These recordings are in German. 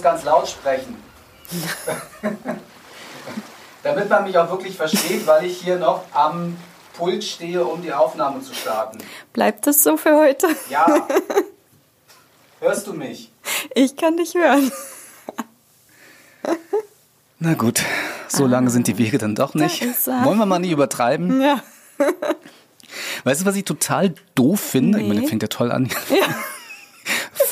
muss ganz laut sprechen. Damit man mich auch wirklich versteht, weil ich hier noch am Pult stehe, um die Aufnahme zu starten. Bleibt das so für heute? Ja. Hörst du mich? Ich kann dich hören. Na gut, so lange sind die Wege dann doch nicht. Wollen wir mal nicht übertreiben? Ja. Weißt du, was ich total doof finde? Ich meine, Nee. das fängt ja toll an. Ja.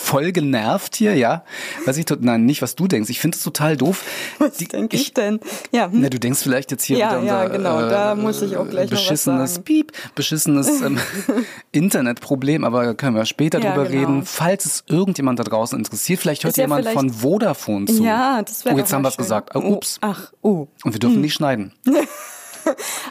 Voll genervt hier, ja. Was ich tot, nein, nicht was du denkst. Ich finde es total doof. Was denke ich denn? Ja, hm. Na, du denkst vielleicht jetzt hier Ja, wieder ja, unser, genau, da muss ich auch gleich beschissenes. Piep, beschissenes ähm, Internetproblem, aber da können wir später Ja, drüber genau. reden. Falls es irgendjemand da draußen interessiert, vielleicht hört jemand vielleicht- von Vodafone zu. ja das wäre Oh, jetzt haben wir es gesagt. Oh, ups. Ach, oh. Und wir dürfen nicht schneiden.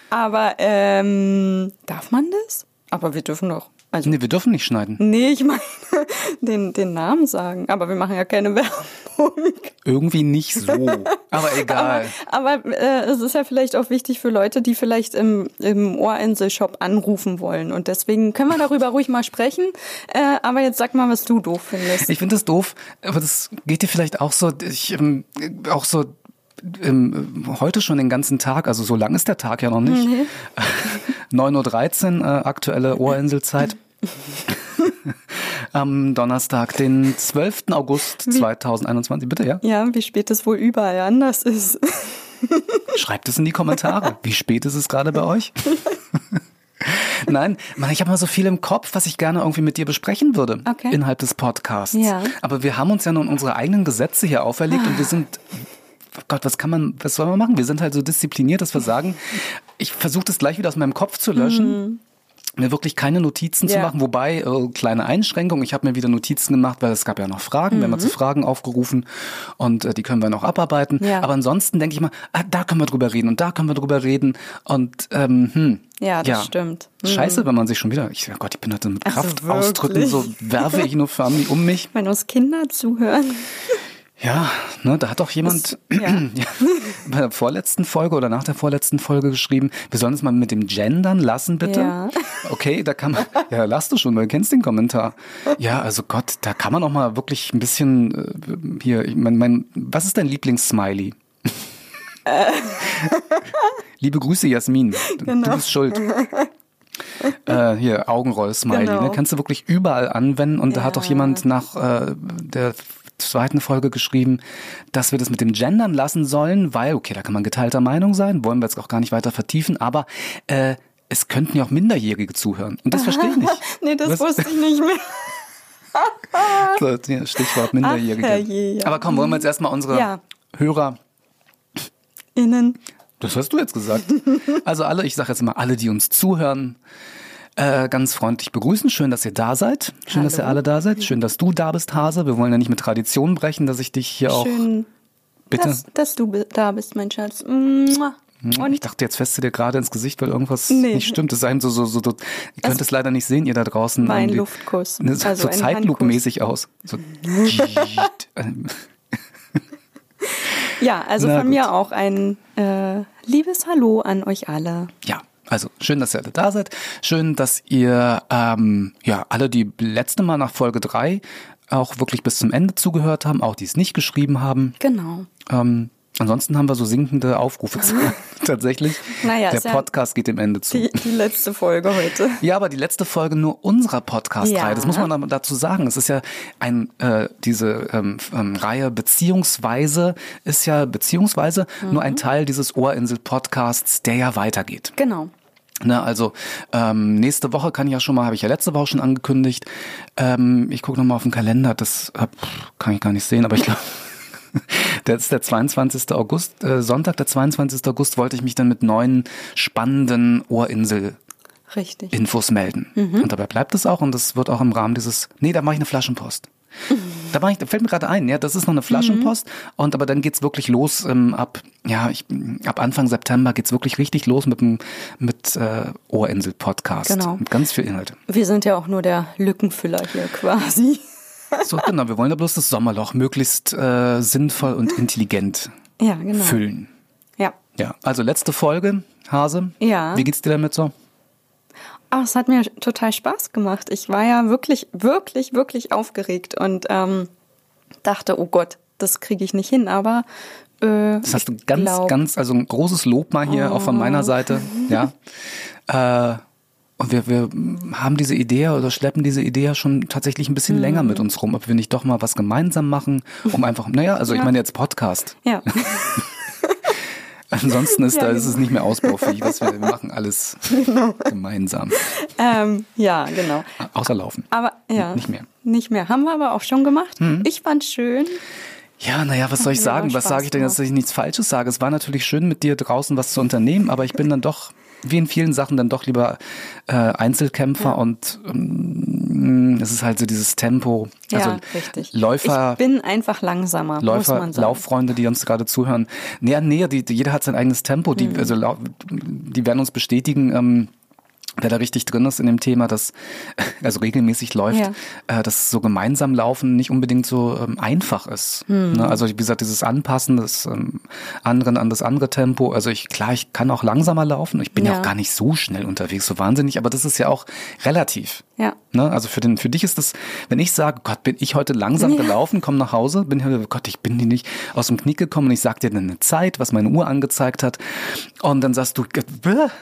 Aber ähm, darf man das? Aber wir dürfen doch. Also, Nee, wir dürfen nicht schneiden. nee, ich meine den, den Namen sagen. Aber wir machen ja keine Werbung. Irgendwie nicht so. Aber egal. Aber äh, es ist ja vielleicht auch wichtig für Leute, die vielleicht im, im Ohrinsel-Shop anrufen wollen. Und deswegen können wir darüber ruhig mal sprechen. Äh, aber jetzt sag mal, was du doof findest. Ich finde das doof, aber das geht dir vielleicht auch so, ich, ähm, auch so ähm, heute schon den ganzen Tag, also so lang ist der Tag ja noch nicht. 9.13 Uhr, äh, aktuelle Ohrinselzeit. Am Donnerstag, den 12. August 2021. Bitte, ja? ja, wie spät es wohl überall anders ist. Schreibt es in die Kommentare. Wie spät ist es gerade bei euch? Nein, Mann, ich habe mal so viel im Kopf, was ich gerne irgendwie mit dir besprechen würde Okay. innerhalb des Podcasts. Ja. Aber wir haben uns ja nun unsere eigenen Gesetze hier auferlegt und wir sind Gott, was kann man, was soll man machen? Wir sind halt so diszipliniert, dass wir sagen, ich versuche das gleich wieder aus meinem Kopf zu löschen. Mir wirklich keine Notizen zu Ja. machen, wobei äh, kleine Einschränkung. Ich habe mir wieder Notizen gemacht, weil es gab ja noch Fragen. Wir haben ja zu Fragen aufgerufen und äh, die können wir noch abarbeiten. Ja. Aber ansonsten denke ich mal, ah, da können wir drüber reden und da können wir drüber reden und ähm, hm, Ja, das stimmt. Mhm. Scheiße, wenn man sich schon wieder, ich oh Gott, ich bin heute mit Ach so, Kraftausdrücken, so werfe ich nur förmlich um mich. Wenn uns Kinder zuhören. Ja, ne, da hat doch jemand Das- ja. ja, bei der vorletzten Folge oder nach der vorletzten Folge geschrieben, wir sollen es mal mit dem Gendern lassen, bitte. Ja. Okay, da kann man, ja, lass du schon, weil du kennst den Kommentar. Ja, also Gott, da kann man auch mal wirklich ein bisschen äh, hier, ich mein, mein, was ist dein Lieblingssmiley? Liebe Grüße, Jasmin. Du- Du Genau. bist schuld. Äh, hier, Augenroll-Smiley. Genau. Ne? Kannst du wirklich überall anwenden. Und da hat Ja. doch jemand nach äh, der zweiten Folge geschrieben, dass wir das mit dem Gendern lassen sollen, weil, okay, da kann man geteilter Meinung sein, wollen wir jetzt auch gar nicht weiter vertiefen, aber äh, es könnten ja auch Minderjährige zuhören. Und das verstehe ich nicht. nee, das Was? wusste ich nicht mehr. So, ja, Stichwort Minderjährige. Ach, herrje, ja. Aber komm, wollen wir jetzt erstmal unsere Ja. Hörer Innen. Das hast du jetzt gesagt. Also alle, ich sage jetzt mal, alle, die uns zuhören, äh, ganz freundlich begrüßen. Schön, dass ihr da seid. Schön, dass ihr Hallo. alle da seid. Schön, dass du da bist, Hase. Wir wollen ja nicht mit Tradition brechen, dass ich dich hier auch Schön, bitte. dass, dass du da bist, mein Schatz. Mua. ich Und dachte, jetzt fässt du dir gerade ins Gesicht, weil irgendwas Nee. nicht stimmt. Das sah ihm so, so, so, so ihr könnt es leider nicht sehen, ihr da draußen. Mein irgendwie. Luftkuss. Ne, so Also so Zeitlupenmäßig aus. So, ja, also Na von gut. mir auch ein äh, liebes Hallo an euch alle. Ja, also schön, dass ihr alle da seid. Schön, dass ihr ähm, ja alle die letzte Mal nach Folge drei auch wirklich bis zum Ende zugehört haben, auch die es nicht geschrieben haben. Genau. Ähm, ansonsten haben wir so sinkende Aufrufe tatsächlich. Naja, Der ist ja Podcast geht dem Ende zu. Die, die letzte Folge heute. Ja, aber die letzte Folge nur unserer Podcast-Reihe. Ja. Das muss man da- dazu sagen. Es ist ja ein äh, diese ähm, ähm, Reihe beziehungsweise ist ja beziehungsweise nur Mhm. ein Teil dieses Ohrinsel-Podcasts, der ja weitergeht. Genau. Ne, also ähm, nächste Woche kann ich ja schon mal, habe ich ja letzte Woche schon angekündigt. Ähm, ich gucke nochmal auf den Kalender, das äh, kann ich gar nicht sehen, aber ich glaube, der ist der 22. August, äh, Sonntag, der 22. August, wollte ich mich dann mit neuen spannenden Ohrinsel-Infos Richtig. melden. Mhm. Und dabei bleibt es auch und das wird auch im Rahmen dieses, nee, da mache ich eine Flaschenpost. Da, mach ich, da fällt mir gerade ein, ja, das ist noch eine Flaschenpost und aber dann geht's wirklich los ähm, ab, ja, ich, ab Anfang September geht's wirklich richtig los mit dem mit äh, Ohrinsel-Podcast. Genau. Mit ganz viel Inhalt. Wir sind ja auch nur der Lückenfüller hier quasi. So, genau, wir wollen ja bloß das Sommerloch möglichst äh, sinnvoll und intelligent Ja, genau. füllen. Ja. Ja, also letzte Folge, Hase. Ja. Wie geht's dir damit so? Ach, es hat mir total Spaß gemacht. Ich war ja wirklich, wirklich, wirklich aufgeregt und ähm, dachte, oh Gott, das kriege ich nicht hin, aber äh, das hast du ganz, glaub, ganz, also ein großes Lob mal hier oh. auch von meiner Seite, ja. Äh, und wir, wir haben diese Idee oder schleppen diese Idee ja schon tatsächlich ein bisschen mhm. länger mit uns rum, ob wir nicht doch mal was gemeinsam machen, um einfach, naja, also ja. ich meine jetzt Podcast. Ja. Ansonsten ist ja, da genau. ist es nicht mehr ausbaufähig, was wir, wir machen alles genau. gemeinsam. Ähm, ja, genau. Außer Laufen. Aber ja. Nicht mehr. Nicht mehr. Haben wir aber auch schon gemacht. Mhm. Ich fand schön. Ja, naja, was soll ich sagen? Was sage ich denn, dass ich nichts Falsches sage? Es war natürlich schön, mit dir draußen was zu unternehmen, aber ich bin dann doch wie in vielen Sachen dann doch lieber äh, Einzelkämpfer ja. und ähm, es ist halt so dieses Tempo. Also ja, richtig. Läufer. Ich bin einfach langsamer. Läufer, Lauffreunde, die uns gerade zuhören. Näher, näher, die, jeder hat sein eigenes Tempo. Die, mhm. also, die werden uns bestätigen. Ähm, wer da richtig drin ist in dem Thema, dass also regelmäßig läuft, ja. äh, dass so gemeinsam laufen nicht unbedingt so ähm, einfach ist. Hm. Ne? Also wie gesagt, dieses Anpassen des ähm, anderen an das andere Tempo. Also ich klar, ich kann auch langsamer laufen. Ich bin ja. ja auch gar nicht so schnell unterwegs, so wahnsinnig, aber das ist ja auch relativ. Ja. Ne? Also für den für dich ist das, wenn ich sage, Gott, bin ich heute langsam ja. gelaufen, komm nach Hause, bin hier, Gott, ich bin die nicht aus dem Knie gekommen und ich sag dir dann eine Zeit, was meine Uhr angezeigt hat, und dann sagst du,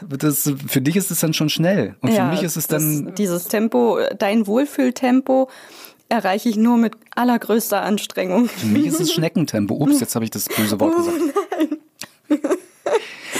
das, für dich ist es dann schon schnell. Und ja, für mich ist es dann. Das, dieses Tempo, dein Wohlfühltempo erreiche ich nur mit allergrößter Anstrengung. Für mich ist es Schneckentempo. Ups, jetzt habe ich das böse Wort gesagt. Oh nein.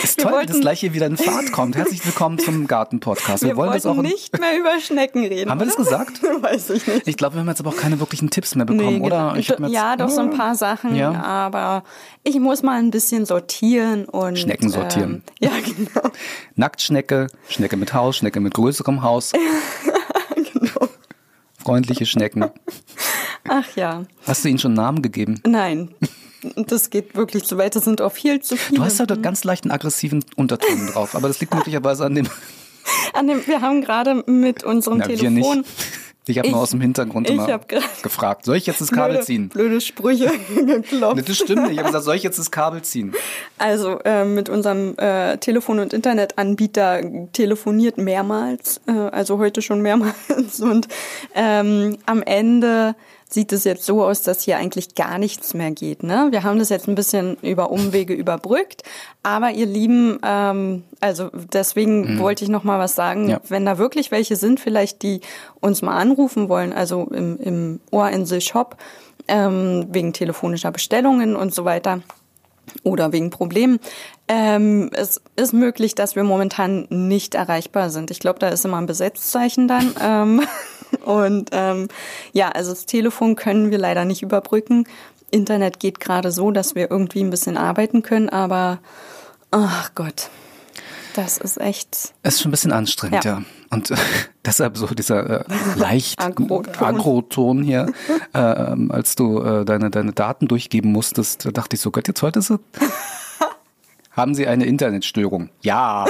Ist toll, wollten, dass gleich hier wieder in Fahrt kommt. Herzlich willkommen zum Garten-Podcast. Wir, wir wollen das auch nicht mehr über Schnecken reden. Haben wir das gesagt? Weiß ich nicht. Ich glaube, wir haben jetzt aber auch keine wirklichen Tipps mehr bekommen, nee, oder? Jetzt, ja, doch so ein paar Sachen, ja. aber ich muss mal ein bisschen sortieren und Schnecken sortieren. Ähm, ja, genau. Nacktschnecke, Schnecke mit Haus, Schnecke mit größerem Haus. genau. Freundliche Schnecken. Ach ja. Hast du ihnen schon Namen gegeben? Nein. Das geht wirklich zu weit. Das sind auch viel zu viele. Du hast ja da ganz leichten aggressiven Unterton drauf, aber das liegt möglicherweise an dem. An dem, wir haben gerade mit unserem Na, Telefon. Ich habe nur aus dem Hintergrund immer gefragt, soll ich jetzt das Kabel blöde, ziehen? Blöde Sprüche geklopft. Nee, das stimmt nicht. Ich habe gesagt, soll ich jetzt das Kabel ziehen? Also äh, mit unserem äh, Telefon- und Internetanbieter telefoniert mehrmals, äh, also heute schon mehrmals. Und ähm, am Ende sieht es jetzt so aus, dass hier eigentlich gar nichts mehr geht. Ne? Wir haben das jetzt ein bisschen über Umwege überbrückt, aber ihr Lieben, ähm, also deswegen mhm. wollte ich noch mal was sagen. Ja. Wenn da wirklich welche sind, vielleicht die uns mal anrufen wollen, also im, im Ohrinsel-Shop ähm, wegen telefonischer Bestellungen und so weiter oder wegen Problemen. Ähm, es ist möglich, dass wir momentan nicht erreichbar sind. Ich glaube, da ist immer ein Besetzzeichen dann. Ähm, und ähm, ja, also das Telefon können wir leider nicht überbrücken. Internet geht gerade so, dass wir irgendwie ein bisschen arbeiten können, aber ach Gott, das ist echt. Es ist schon ein bisschen anstrengend, ja. ja. Und äh, deshalb so dieser äh, leicht Agroton, Agroton hier, äh, als du äh, deine, deine Daten durchgeben musstest, da dachte ich so, Gott, jetzt heute ist es. Haben Sie eine Internetstörung? Ja.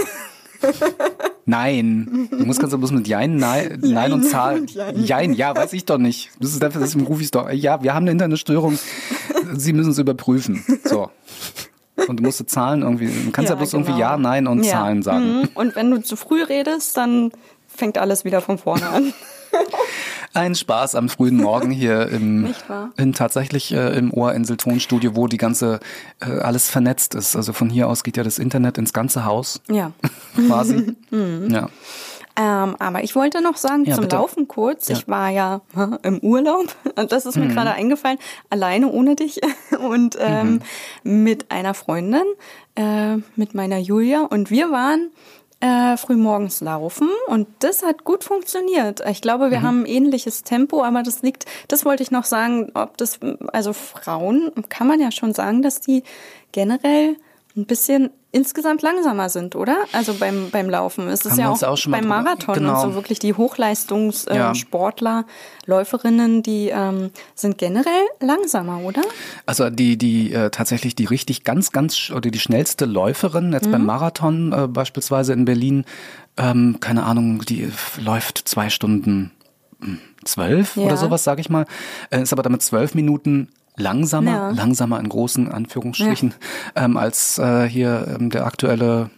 Nein. Du musst ganz bloß mit Jein, Nein, Nein und Zahl. Jein, ja, weiß ich doch nicht. Das ist dafür, dass im Ruf ist doch. Ja, wir haben eine Internetstörung. Sie müssen es überprüfen. So. Und du musst Zahlen irgendwie, du kannst ja, ja bloß genau. irgendwie Ja, Nein und ja. Zahlen sagen. Mhm. Und wenn du zu früh redest, dann fängt alles wieder von vorne an. Ein Spaß am frühen Morgen hier im, in tatsächlich äh, im Ohrinsel Tonstudio, wo die ganze äh, alles vernetzt ist. Also von hier aus geht ja das Internet ins ganze Haus. Ja. Quasi. mhm. Ja. Ähm, aber ich wollte noch sagen, ja, zum bitte. Laufen kurz, ja. ich war ja im Urlaub, und das ist mir mhm. gerade eingefallen, alleine ohne dich und ähm, mhm. mit einer Freundin, äh, mit meiner Julia und wir waren äh, frühmorgens laufen und das hat gut funktioniert. Ich glaube, wir mhm. haben ein ähnliches Tempo, aber das liegt, das wollte ich noch sagen, ob das, also Frauen, kann man ja schon sagen, dass die generell ein bisschen insgesamt langsamer sind, oder? Also beim, beim Laufen. Es ist ja auch, auch beim Marathon genau. und so wirklich die Hochleistungssportler, äh. Läuferinnen, die ähm, sind generell langsamer, oder? Also die, die äh, tatsächlich die richtig ganz, ganz oder die schnellste Läuferin, jetzt mhm. beim Marathon äh, beispielsweise in Berlin, ähm, keine Ahnung, die läuft zwei Stunden hm, zwölf ja. oder sowas, sage ich mal, äh, ist aber damit zwölf Minuten langsamer, ja. langsamer in großen Anführungsstrichen, ja. ähm, als äh, hier ähm, der aktuelle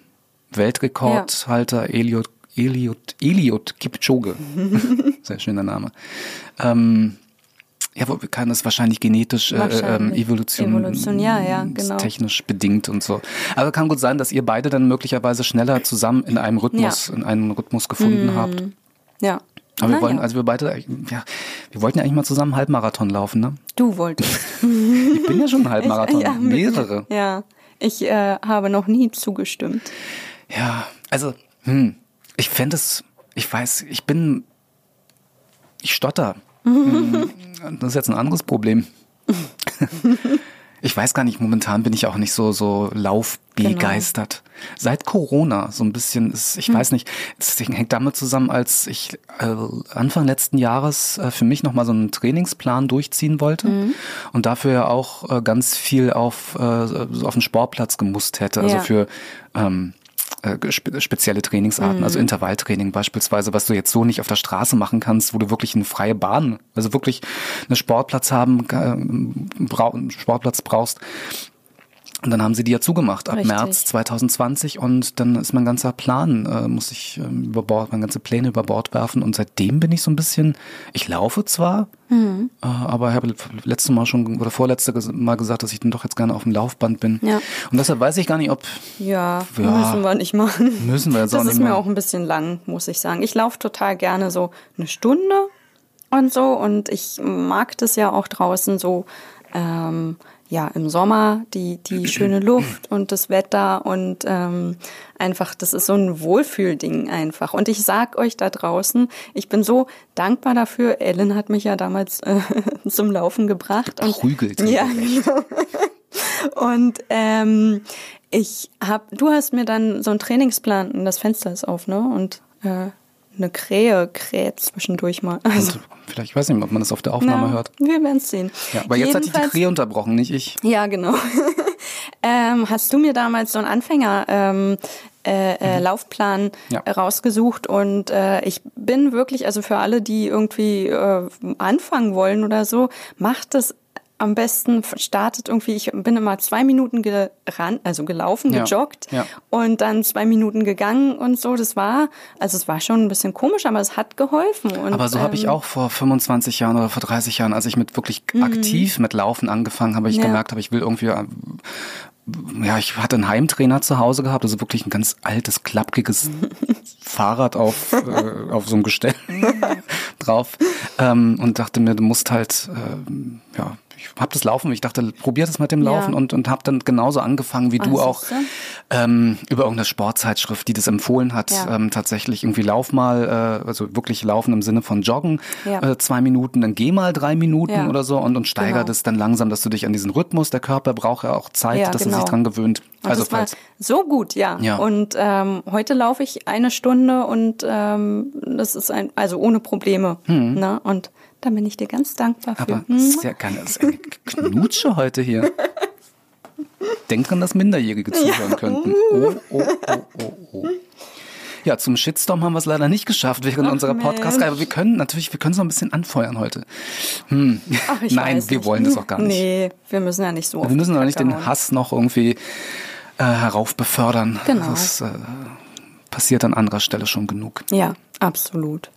Weltrekordhalter. Eliot, Eliot, Eliot Kipchoge. Sehr schöner Name. Ähm, Ja, wo kann das wahrscheinlich genetisch, äh, ähm, Evolution, Evolution, ja, ja, genau. technisch bedingt und so. Also kann gut sein, dass ihr beide dann möglicherweise schneller zusammen in einem Rhythmus, Ja. in einem Rhythmus gefunden habt. Ja. Aber wir wollen, ja. also wir beide, ja, wir wollten ja eigentlich mal zusammen Halbmarathon laufen, ne? Du wolltest. Ich bin ja schon ein Halbmarathon, ja, mit- mehrere. Ja. Ich äh, habe noch nie zugestimmt. Ja, also, hm, ich fände es, ich weiß, ich bin, ich stotter. Hm, das ist jetzt ein anderes Problem. Ich weiß gar nicht, momentan bin ich auch nicht so, so laufbegeistert. Seit Corona so ein bisschen ist, ich weiß nicht, es hängt damit zusammen, als ich äh, Anfang letzten Jahres äh, für mich nochmal so einen Trainingsplan durchziehen wollte und dafür ja auch äh, ganz viel auf, äh, auf den Sportplatz gemusst hätte, also Ja. für ähm, äh, spe spezielle Trainingsarten, also Intervalltraining beispielsweise, was du jetzt so nicht auf der Straße machen kannst, wo du wirklich eine freie Bahn, also wirklich einen Sportplatz haben, äh, einen Sportplatz brauchst. Und dann haben sie die ja zugemacht ab Richtig. März 2020 und dann ist mein ganzer Plan, äh, muss ich ähm, über Bord, meine ganze Pläne über Bord werfen und seitdem bin ich so ein bisschen, ich laufe zwar, Mhm. äh, aber ich habe letzte Mal schon oder vorletzte Mal gesagt, dass ich dann doch jetzt gerne auf dem Laufband bin. Ja. Und deshalb weiß ich gar nicht, ob Ja, Ja. müssen wir nicht machen. Müssen wir jetzt Das auch ist nicht mir machen. auch ein bisschen lang, muss ich sagen. Ich laufe total gerne so eine Stunde und so und ich mag das ja auch draußen so, ähm, ja, im Sommer die, die schöne Luft und das Wetter und ähm, einfach, das ist so ein Wohlfühlding einfach. Und ich sag euch da draußen, ich bin so dankbar dafür. Ellen hat mich ja damals äh, zum Laufen gebracht. Und, Prügelt. Ja, genau. Und ähm, ich hab, du hast mir dann so einen Trainingsplan, und das Fenster ist auf, ne? Und äh, eine Krähe kräht zwischendurch mal. Also, vielleicht, ich weiß nicht, ob man das auf der Aufnahme na, hört. wir werden es sehen. Ja, aber jetzt hat die die Jedenfalls- Krähe unterbrochen, nicht ich. Ja, genau. ähm, hast du mir damals so einen Anfänger ähm, äh, äh, Laufplan Mhm. Ja. rausgesucht und äh, ich bin wirklich, also für alle, die irgendwie äh, anfangen wollen oder so, macht es am besten, startet irgendwie, ich bin immer zwei Minuten gerannt, also gelaufen, Ja. gejoggt Ja. und dann zwei Minuten gegangen und so. Das war, also es war schon ein bisschen komisch, aber es hat geholfen. Und, Aber so habe ich ähm, auch vor 25 Jahren oder vor 30 Jahren, als ich mit wirklich aktiv mit Laufen angefangen habe, ich Mhm. Ja. gemerkt habe, ich will irgendwie, äh, ja, ich hatte einen Heimtrainer zu Hause gehabt, also wirklich ein ganz altes, klappkiges Fahrrad auf, äh, auf so einem Gestell drauf ähm, und dachte mir, du musst halt, ähm, ja, ich habe das Laufen, ich dachte, probier das mit dem Ja. Laufen und, und habe dann genauso angefangen wie du auch ähm, über irgendeine Sportzeitschrift, die das empfohlen hat, Ja. ähm, tatsächlich irgendwie lauf mal, äh, also wirklich laufen im Sinne von joggen, Ja. äh, zwei Minuten, dann geh mal drei Minuten Ja. oder so und, und steiger Genau. das dann langsam, dass du dich an diesen Rhythmus, der Körper braucht ja auch Zeit, Ja, dass er genau. sich dran gewöhnt. Und Also falls, so gut, ja. Ja. Und ähm, heute laufe ich eine Stunde und ähm, das ist ein, also ohne Probleme. Ne? Und da bin ich dir ganz dankbar für. Aber Hm. sehr gerne, das ist eine Knutsche heute hier. Denk dran, dass Minderjährige zuhören könnten. Oh, oh, oh, oh, oh. Ja, zum Shitstorm haben wir es leider nicht geschafft während Ach, unserer Podcast. Mensch. Aber wir können natürlich, wir können es noch ein bisschen anfeuern heute. Hm. Ach, Nein, wir nicht. wollen das auch gar nicht. Nee, wir müssen ja nicht so. Wir müssen aber nicht den. Hass noch irgendwie äh, heraufbefördern. Genau. Das äh, passiert an anderer Stelle schon genug. Ja, absolut.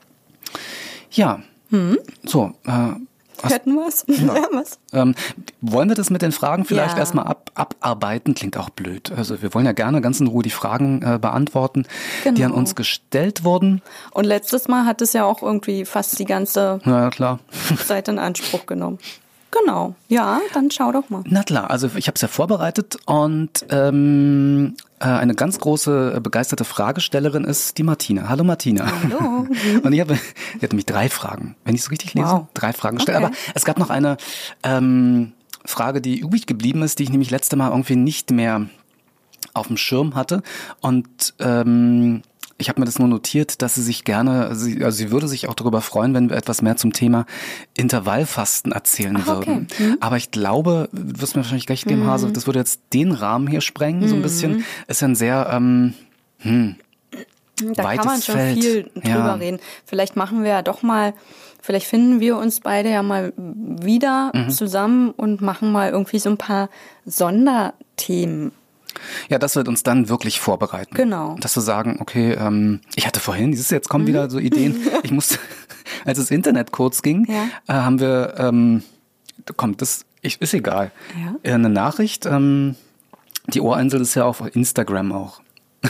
Ja. Hm? So, äh, Hörten wir es? Ja. was? ähm, wollen wir das mit den Fragen vielleicht Ja. erstmal ab, abarbeiten? Klingt auch blöd. Also wir wollen ja gerne ganz in Ruhe die Fragen äh, beantworten, die Genau. an uns gestellt wurden. Und letztes Mal hat es ja auch irgendwie fast die ganze klar. Zeit in Anspruch genommen. Genau. Ja, dann schau doch mal. Na klar, also ich habe es ja vorbereitet und ähm, äh, eine ganz große äh, begeisterte Fragestellerin ist die Martina. Hallo Martina. Hallo. und ich habe, die hat nämlich drei Fragen, wenn ich es richtig lese, Wow. drei Fragen gestellt. Okay. Aber es gab noch eine ähm, Frage, die übrig geblieben ist, die ich nämlich letzte Mal irgendwie nicht mehr auf dem Schirm hatte und ähm, ich habe mir das nur notiert, dass sie sich gerne, sie, also sie würde sich auch darüber freuen, wenn wir etwas mehr zum Thema Intervallfasten erzählen Ach, okay. würden. Aber ich glaube, du wirst mir wahrscheinlich recht geben, Hase, das würde jetzt den Rahmen hier sprengen, so ein bisschen. Ist ja ein sehr, ähm, Da Weites kann man schon Feld. viel drüber Ja. reden. Vielleicht machen wir ja doch mal, vielleicht finden wir uns beide ja mal wieder Mhm. zusammen und machen mal irgendwie so ein paar Sonderthemen. Ja, das wird uns dann wirklich vorbereiten. Genau. Dass wir sagen, okay, ähm, ich hatte vorhin, dieses jetzt kommen wieder so Ideen. Ich musste, als das Internet kurz ging, Ja. äh, haben wir, ähm, kommt, das ich, ist egal, Ja. Äh, eine Nachricht, ähm, die Ohrinsel ist ja auf Instagram auch.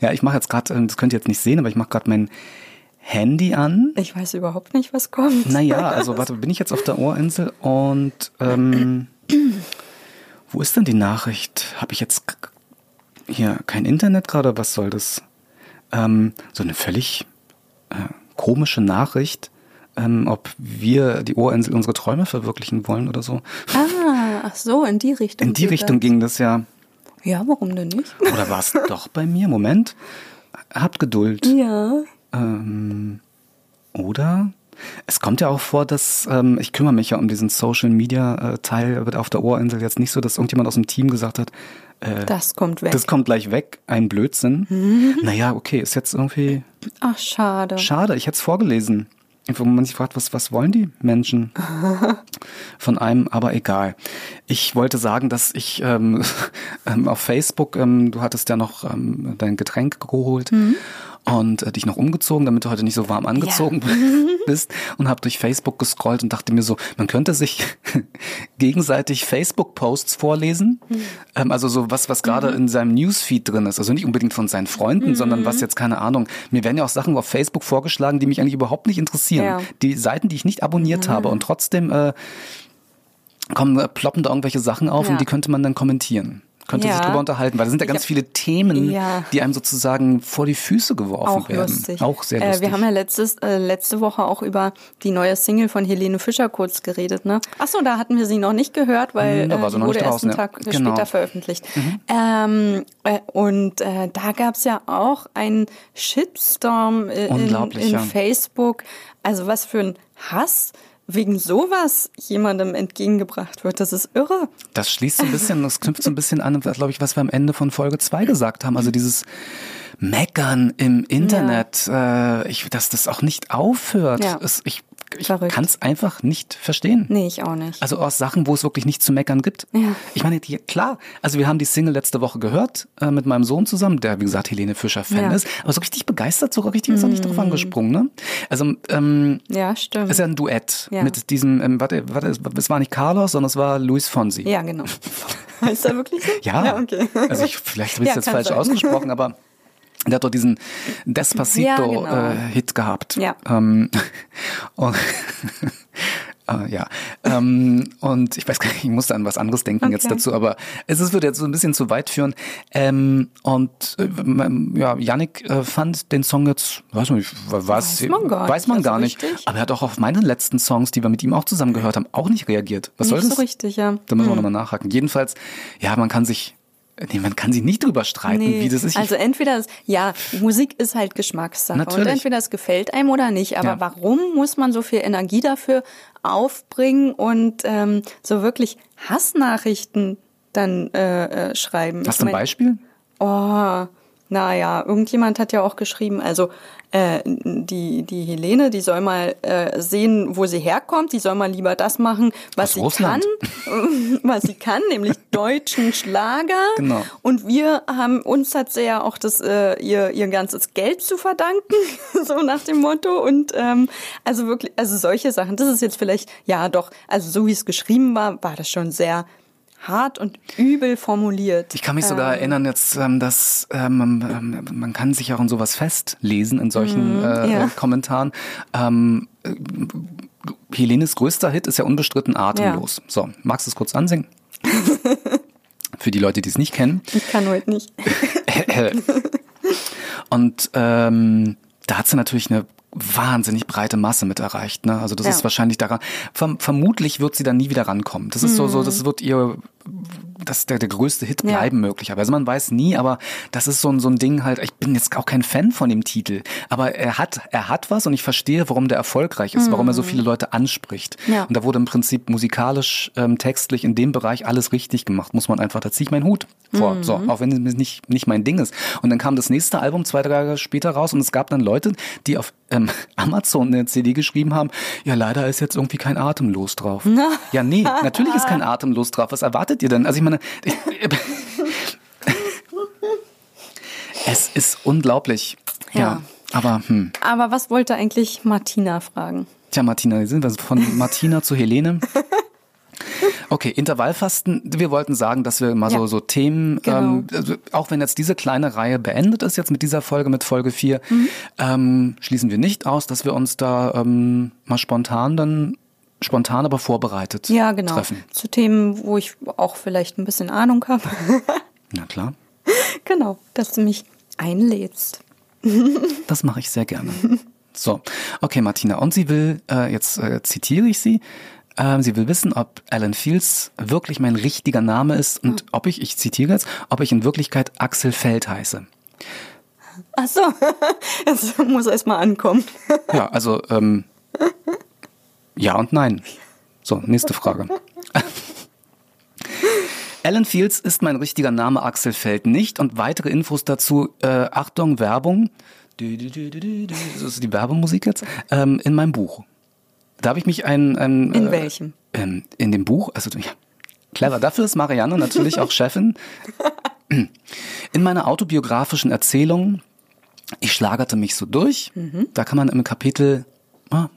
ja, ich mache jetzt gerade, ähm, das könnt ihr jetzt nicht sehen, aber ich mache gerade mein Handy an. Ich weiß überhaupt nicht, was kommt. Naja, also warte, bin ich jetzt auf der Ohrinsel und ähm, wo ist denn die Nachricht? Habe ich jetzt hier kein Internet gerade? Was soll das? Ähm, so eine völlig äh, komische Nachricht, ähm, ob wir die Ohrinsel unsere Träume verwirklichen wollen oder so. Ah, ach so, in die Richtung. In die Richtung das. ging das ja. Ja, warum denn nicht? Oder war es doch bei mir? Moment. Habt Geduld. Ja. Ähm, oder? Es kommt ja auch vor, dass ähm, ich kümmere mich ja um diesen Social Media äh, Teil auf der Ohrinsel jetzt nicht so, dass irgendjemand aus dem Team gesagt hat, äh, Das kommt weg. das kommt gleich weg, ein Blödsinn. Naja, okay, ist jetzt irgendwie ach, schade. schade. Ich hätte es vorgelesen. Wo man sich fragt, was, was wollen die Menschen von einem, aber egal. Ich wollte sagen, dass ich ähm, ähm, auf Facebook, ähm, du hattest ja noch ähm, dein Getränk geholt und äh, dich noch umgezogen, damit du heute nicht so warm angezogen bist und habe durch Facebook gescrollt und dachte mir so, man könnte sich gegenseitig Facebook-Posts vorlesen, ähm, also so was, was gerade in seinem Newsfeed drin ist, also nicht unbedingt von seinen Freunden, sondern was jetzt keine Ahnung. Mir werden ja auch Sachen auf Facebook vorgeschlagen, die mich eigentlich überhaupt nicht interessieren. Ja. Die Seiten, die ich nicht abonniert habe und trotzdem äh, kommen, äh, ploppen da irgendwelche Sachen auf Ja. und die könnte man dann kommentieren. Könnte Ja. sich drüber unterhalten, weil da sind ja ganz viele Themen, Ja. die einem sozusagen vor die Füße geworfen Auch werden. lustig. Auch sehr Äh, lustig. wir haben ja letztes, äh, letzte Woche auch über die neue Single von Helene Fischer kurz geredet. Ne? Achso, da hatten wir sie noch nicht gehört, weil Hm, da war äh, sie die noch wurde erst einen. Tag Genau. später veröffentlicht. Ähm, äh, und äh, da gab's ja auch einen Shitstorm äh, in, in. Facebook. Also was für ein Hass wegen sowas jemandem entgegengebracht wird. Das ist irre. Das schließt so ein bisschen, das knüpft so ein bisschen an, glaube ich, was wir am Ende von Folge 2 gesagt haben. Also dieses Meckern im Internet, äh, ich, dass das auch nicht aufhört. Ja. Es, ich ich kann es einfach nicht verstehen. Nee, ich auch nicht. Also aus Sachen, wo es wirklich nicht zu meckern gibt. Ja. Ich meine, die, klar, also wir haben die Single letzte Woche gehört äh, mit meinem Sohn zusammen, der wie gesagt Helene Fischer Fan Ja. Mhm. ist, aber so richtig begeistert, so richtig ist er nicht drauf angesprungen. Ne? Also ähm, ja, stimmt. ist ja ein Duett Ja. mit diesem, ähm, warte, warte, es war nicht Carlos, sondern es war Luis Fonsi. ja, genau. heißt er wirklich so? Ja, Ja, okay. also ich, vielleicht habe ich Ja, es jetzt falsch sein. ausgesprochen, aber der hat doch diesen Ja, Despacito-Hit genau. gehabt. Ja. Ähm, und, äh, ja. Ähm, und ich weiß gar nicht, ich musste an was anderes denken jetzt Okay. dazu, aber es ist, würde jetzt so ein bisschen zu weit führen. Ähm, und äh, m- ja, Yannick äh, fand den Song jetzt, weiß man nicht, was, Weiß man gar weiß nicht, man also gar nicht. richtig. Aber er hat auch auf meine letzten Songs, die wir mit ihm auch zusammen gehört haben, auch nicht reagiert. Was soll Nicht das? so richtig, ja. Da müssen wir nochmal nachhaken. Jedenfalls, ja, man kann sich, nee, man kann sich nicht drüber streiten, wie das ist. Also entweder, ist, ja, Musik ist halt Geschmackssache. Natürlich. Und entweder es gefällt einem oder nicht. Aber Ja. warum muss man so viel Energie dafür aufbringen und ähm, so wirklich Hassnachrichten dann äh, äh, schreiben? Hast du ein Beispiel? Oh, naja, irgendjemand hat ja auch geschrieben, also äh, die, die Helene, die soll mal äh, sehen, wo sie herkommt, die soll mal lieber das machen, was Aus sie Russland. kann, was sie kann, nämlich deutschen Schlager. Genau. Und wir haben, uns hat sie ja auch das, äh, ihr, ihr ganzes Geld zu verdanken, so nach dem Motto. Und ähm, also wirklich, also solche Sachen, das ist jetzt vielleicht, ja doch, also so wie es geschrieben war, war das schon sehr hart und übel formuliert. Ich kann mich sogar erinnern jetzt, ähm, dass ähm, ähm, man kann sich auch in sowas festlesen in solchen äh, Mhm, ja. äh, Kommentaren. Ähm, äh, Helenes größter Hit ist ja unbestritten atemlos. So, magst du es kurz ansingen? Für die Leute, die es nicht kennen. Ich kann heute nicht. Und ähm, da hat sie natürlich eine wahnsinnig breite Masse mit erreicht. Ne? Also das Ja. ist wahrscheinlich daran. Verm vermutlich wird sie dann nie wieder rankommen. Das ist so, so, das wird ihr das der, der größte Hit Mhm. Ja. bleiben möglicherweise. Man weiß nie, aber das ist so ein, so ein Ding halt, ich bin jetzt auch kein Fan von dem Titel, aber er hat, er hat was und ich verstehe, warum der erfolgreich ist, warum er so viele Leute anspricht. Mhm. Ja. Und da wurde im Prinzip musikalisch, ähm, textlich in dem Bereich alles richtig gemacht, muss man einfach, da ziehe ich meinen Hut vor. Mhm. So, auch wenn es nicht, nicht mein Ding ist. Und dann kam das nächste Album zwei, drei Jahre später raus und es gab dann Leute, die auf ähm, Amazon eine CD geschrieben haben, ja, leider ist jetzt irgendwie kein Atemlos drauf. Ja, nee, natürlich ist kein Atemlos drauf. Was erwartet ihr denn? Also ich meine, es ist unglaublich. Ja. Ja. Aber, hm. Aber was wollte eigentlich Martina fragen? Tja, Martina, sind wir von Martina zu Helene? Okay, Intervallfasten. Wir wollten sagen, dass wir mal Ja. so, so Themen, Genau. ähm, also auch wenn jetzt diese kleine Reihe beendet ist, jetzt mit dieser Folge, mit Folge 4, Mhm. ähm, schließen wir nicht aus, dass wir uns da ähm, mal spontan dann, spontan aber vorbereitet Ja, genau. treffen. Zu Themen, wo ich auch vielleicht ein bisschen Ahnung habe. Na klar, genau, dass du mich einlädst. das mache ich sehr gerne. So, okay, Martina. Und sie will, äh, jetzt äh, zitiere ich sie, ähm, sie will wissen, ob Alan Fields wirklich mein richtiger Name ist und ob ich, ich zitiere jetzt, ob ich in Wirklichkeit Axel Feld heiße. Ach so, das muss erst mal ankommen. Ja, also ähm, ja und nein. So, nächste Frage. Alan Fields ist mein richtiger Name Axel Feld nicht und weitere Infos dazu, äh, Achtung, Werbung, das ist die Werbemusik jetzt, ähm, in meinem Buch. Da habe ich mich ein... ein In äh, welchem? Ähm, in dem Buch, also ja, clever. Dafür ist Marianne natürlich auch Chefin. In meiner autobiografischen Erzählung, ich schlagerte mich so durch, Mhm. da kann man im Kapitel ah,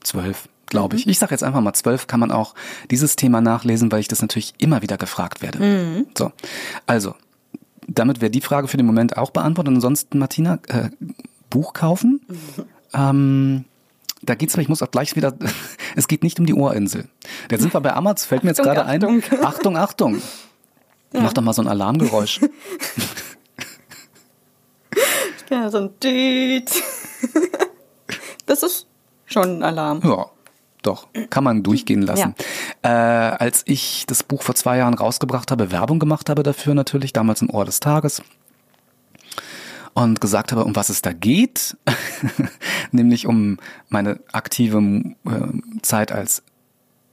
12, glaube Mhm. ich. Ich sage jetzt einfach mal 12, kann man auch dieses Thema nachlesen, weil ich das natürlich immer wieder gefragt werde. Mhm. So, also, damit wäre die Frage für den Moment auch beantwortet. Ansonsten, Martina, äh, Buch kaufen. Ähm, da geht's, aber ich muss auch gleich wieder, es geht nicht um die Ohrinsel. Jetzt sind wir bei Amazon, fällt mir jetzt Achtung, gerade ein. Achtung. Achtung, Achtung. Mach doch mal so ein Alarmgeräusch. Ja, so ein Düt. Das ist schon ein Alarm. Ja, doch, kann man durchgehen lassen. Äh, als ich das Buch vor zwei Jahren rausgebracht habe, Werbung gemacht habe dafür natürlich, damals im Ohr des Tages, und gesagt habe, um was es da geht, nämlich um meine aktive äh, Zeit als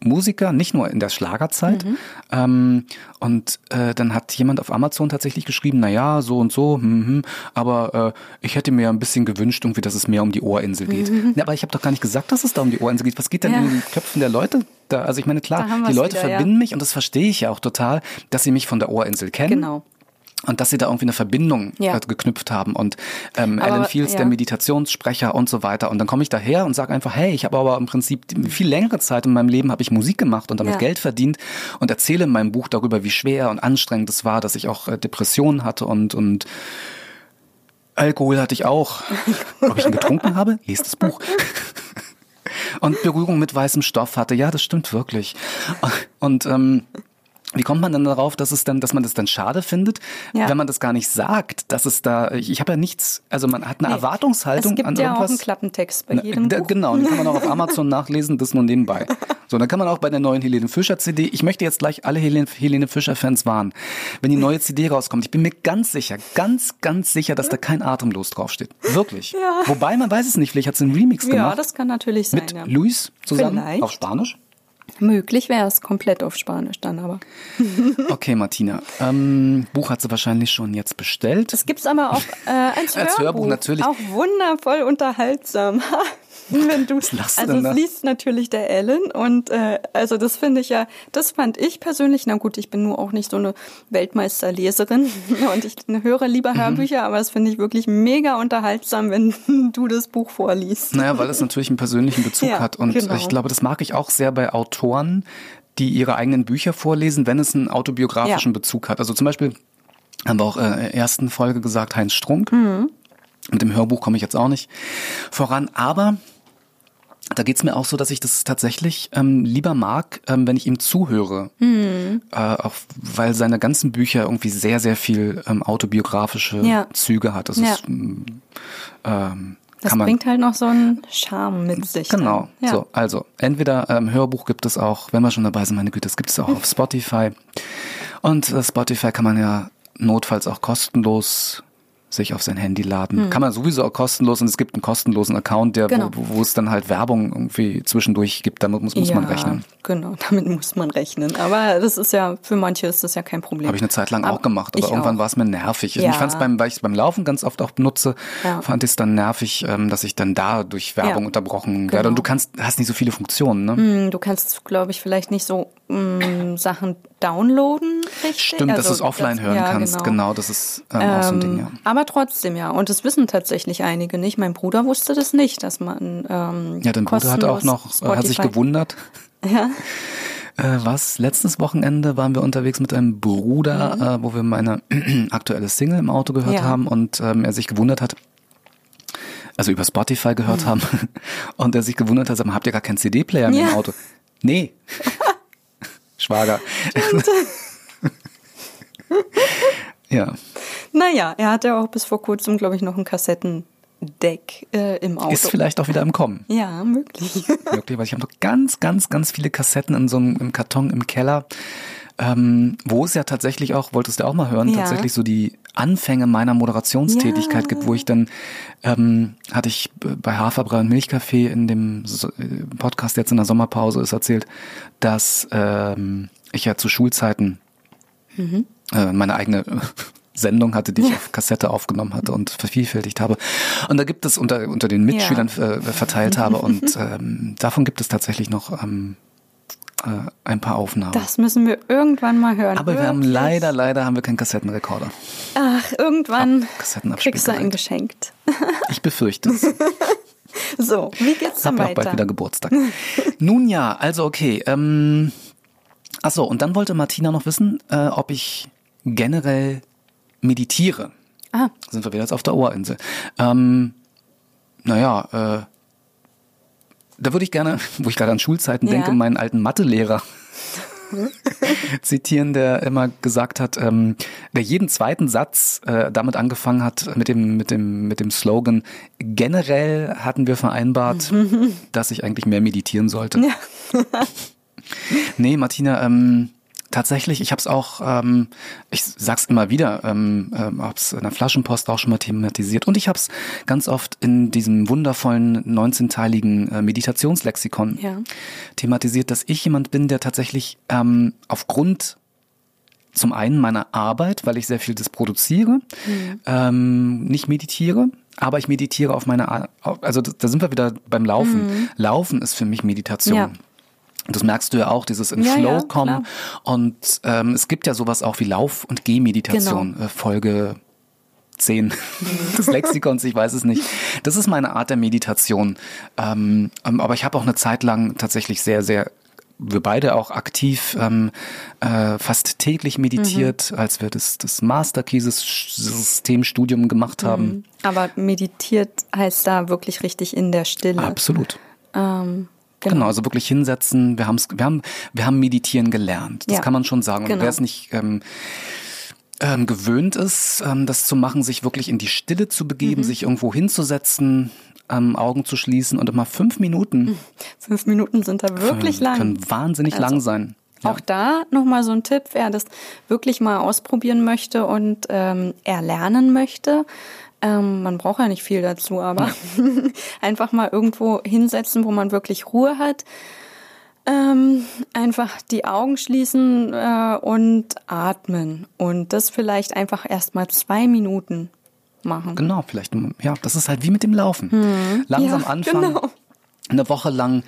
Musiker, nicht nur in der Schlagerzeit. Ähm, und äh, dann hat jemand auf Amazon tatsächlich geschrieben, na ja, so und so, hm, hm, aber äh, ich hätte mir ein bisschen gewünscht, irgendwie, dass es mehr um die Ohrinsel geht. Ja, aber ich habe doch gar nicht gesagt, dass es da um die Ohrinsel geht. Was geht denn Ja. in den Köpfen der Leute da? Also ich meine, klar, die Leute wieder, ja. verbinden mich und das verstehe ich ja auch total, dass sie mich von der Ohrinsel kennen. Genau. Und dass sie da irgendwie eine Verbindung Ja. äh, geknüpft haben und ähm, Aber, Alan Fields, ja. der Meditationssprecher und so weiter. Und dann komme ich daher und sage einfach, hey, ich habe aber im Prinzip viel längere Zeit in meinem Leben habe ich Musik gemacht und damit Ja. Geld verdient und erzähle in meinem Buch darüber, wie schwer und anstrengend es war, dass ich auch äh, Depressionen hatte und und Alkohol hatte ich auch. Ob ich ihn getrunken habe? Lest das Buch. Und Berührung mit weißem Stoff hatte. Ja, das stimmt wirklich. Und ähm, wie kommt man dann darauf, dass es dann, dass man das dann schade findet, Ja. wenn man das gar nicht sagt, dass es da, ich, ich habe ja nichts, also man hat eine Nee. Erwartungshaltung Es gibt an ja auch irgendwas. einen Klappentext bei Na, jedem da- Buch. Genau, den kann man auch auf Amazon nachlesen, das nur nebenbei. So, dann kann man auch bei der neuen Helene Fischer CD, ich möchte jetzt gleich alle Helene, Helene Fischer Fans warnen, wenn die neue CD rauskommt, ich bin mir ganz sicher, ganz, ganz sicher, dass da kein Atemlos draufsteht. Wirklich. Ja. Wobei, man weiß es nicht, vielleicht hat sie einen Remix Ja, gemacht. das kann natürlich sein. mit ja. Luis zusammen Vielleicht. auf Spanisch. Möglich wäre es komplett auf Spanisch dann aber. Okay, Martina. Ähm, Buch hat sie wahrscheinlich schon jetzt bestellt. Es gibt's aber auch äh, als, Als Hörbuch natürlich. Auch wundervoll unterhaltsam. Wenn du, lachst du also es liest natürlich der Ellen und äh, also das finde ich ja, das fand ich persönlich, na gut, ich bin nur auch nicht so eine Weltmeisterleserin und ich höre lieber Mhm. Hörbücher, aber es finde ich wirklich mega unterhaltsam, wenn du das Buch vorliest. Naja, weil es natürlich einen persönlichen Bezug Ja, hat. Und genau. ich glaube, das mag ich auch sehr bei Autoren, die ihre eigenen Bücher vorlesen, wenn es einen autobiografischen Ja. Bezug hat. Also zum Beispiel haben wir auch äh, in der ersten Folge gesagt, Heinz Strunk. Mhm. Mit dem Hörbuch komme ich jetzt auch nicht voran. Aber da geht's mir auch so, dass ich das tatsächlich ähm, lieber mag, ähm, wenn ich ihm zuhöre. Mhm. Äh, auch weil seine ganzen Bücher irgendwie sehr, sehr viel ähm, autobiografische Ja. Züge hat. Das Ja. ist, ähm, ähm, Das man, bringt halt noch so einen Charme mit sich. Genau. Ja. So, also entweder ähm, Hörbuch gibt es auch, wenn wir schon dabei sind, meine Güte, das gibt es auch auf Spotify. Und äh, Spotify kann man ja notfalls auch kostenlos sich auf sein Handy laden. Kann man sowieso auch kostenlos und es gibt einen kostenlosen Account, der Hm. Genau. wo, wo es dann halt Werbung irgendwie zwischendurch gibt. Damit muss, muss ja, man rechnen. Genau, damit muss man rechnen. Aber das ist ja, für manche ist das ja kein Problem. Habe ich eine Zeit lang Aber auch gemacht, aber irgendwann war es mir nervig. Ja. Ich fand es beim, weil ich es beim Laufen ganz oft auch benutze, Ja. fand ich es dann nervig, ähm, dass ich dann da durch Werbung unterbrochen werde. Und Genau. du kannst, hast nicht so viele Funktionen, ne? Hm, Du kannst, glaube ich, vielleicht nicht so mh, Sachen downloaden, richtig? Stimmt, dass Also, du es offline das- hören ja, kannst. Genau. das ist ähm, auch so ein Ding, ja. Aber trotzdem, ja. Und das wissen tatsächlich einige nicht. Mein Bruder wusste das nicht, dass man ähm, Ja, dein Bruder hat auch noch, äh, hat sich Spotify- gewundert. Ja. Äh, was? Letztes Wochenende waren wir unterwegs mit einem Bruder, äh, wo wir meine aktuelle Single im Auto gehört Mhm. Ja. haben und ähm, er sich gewundert hat, also über Spotify gehört Mhm. haben und er sich gewundert hat, habt ihr gar keinen CD-Player Ja. im Auto? Nee. Schwager. ja. Naja, er hatte auch bis vor kurzem, glaube ich, noch ein Kassettendeck äh, im Auto. Ist vielleicht auch wieder im Kommen. ja, möglich. Wirklich, weil ich habe noch ganz, ganz, ganz viele Kassetten in so einem im Karton im Keller, ähm, wo es ja tatsächlich auch, wolltest du auch mal hören, Ja. tatsächlich so die Anfänge meiner Moderationstätigkeit Ja. gibt, wo ich dann, ähm, hatte ich bei Haferbrei und Milchkaffee in dem so Podcast jetzt in der Sommerpause ist erzählt, dass ähm, ich ja zu Schulzeiten Mhm. äh, meine eigene Sendung hatte, die ich auf Kassette aufgenommen hatte und vervielfältigt habe. Und da gibt es unter, unter den Mitschülern äh, verteilt habe und ähm, davon gibt es tatsächlich noch ähm, äh, ein paar Aufnahmen. Das müssen wir irgendwann mal hören. Aber wir haben Wirklich. leider, leider haben wir keinen Kassettenrekorder. Ach, irgendwann Kassettenabspielgerät. kriegst du einen geschenkt. Ich befürchte es. So, wie geht's dann ja auch bald weiter? wieder Geburtstag. Nun ja, also okay. Ähm, ach so, und dann wollte Martina noch wissen, äh, ob ich generell meditiere. Ah, Sind wir wieder jetzt auf der Ohrinsel. Ähm, naja, äh, da würde ich gerne, wo ich gerade an Schulzeiten Ja. denke, meinen alten Mathelehrer zitieren, der immer gesagt hat, ähm, der jeden zweiten Satz äh, damit angefangen hat mit dem mit dem mit dem Slogan: Generell hatten wir vereinbart, dass ich eigentlich mehr meditieren sollte. nee, Martina, ähm, tatsächlich, ich habe es auch, ähm, ich sag's immer wieder, ähm, ähm, hab's in der Flaschenpost auch schon mal thematisiert und ich habe es ganz oft in diesem wundervollen 19-teiligen äh, Meditationslexikon Ja. thematisiert, dass ich jemand bin, der tatsächlich ähm, aufgrund zum einen meiner Arbeit, weil ich sehr viel das produziere, ähm, nicht meditiere, aber ich meditiere auf meine, Ar- also da sind wir wieder beim Laufen. Laufen ist für mich Meditation. Ja. Das merkst du ja auch, dieses in Ja, Flow ja, kommen. klar. Und ähm, es gibt ja sowas auch wie Lauf- und Gehmeditation, Genau. äh, Folge 10 des Lexikons, ich weiß es nicht. Das ist meine Art der Meditation. Ähm, ähm, aber ich habe auch eine Zeit lang tatsächlich sehr, sehr wir beide auch aktiv ähm, äh, fast täglich meditiert, Mhm. als wir das, das Master Keys Systemstudium gemacht haben. aber meditiert heißt da wirklich richtig in der Stille. Absolut. Ähm, Genau. also wirklich hinsetzen. Wir, haben's, wir, haben, wir haben meditieren gelernt. Das Ja. kann man schon sagen. Und Genau. wer es nicht ähm, ähm, gewöhnt ist, ähm, das zu machen, sich wirklich in die Stille zu begeben, Mhm. sich irgendwo hinzusetzen, ähm, Augen zu schließen und immer fünf Minuten Fünf Minuten sind da wirklich können, lang. können wahnsinnig Also, lang sein. Ja. Auch da nochmal so ein Tipp, wer das wirklich mal ausprobieren möchte und ähm, erlernen möchte. Ähm, man braucht ja nicht viel dazu, aber einfach mal irgendwo hinsetzen, wo man wirklich Ruhe hat. Ähm, einfach die Augen schließen äh, und atmen. Und das vielleicht einfach erst mal zwei Minuten machen. Genau, vielleicht, ja, das ist halt wie mit dem Laufen. Langsam Hm. Ja, anfangen. genau. Eine Woche lang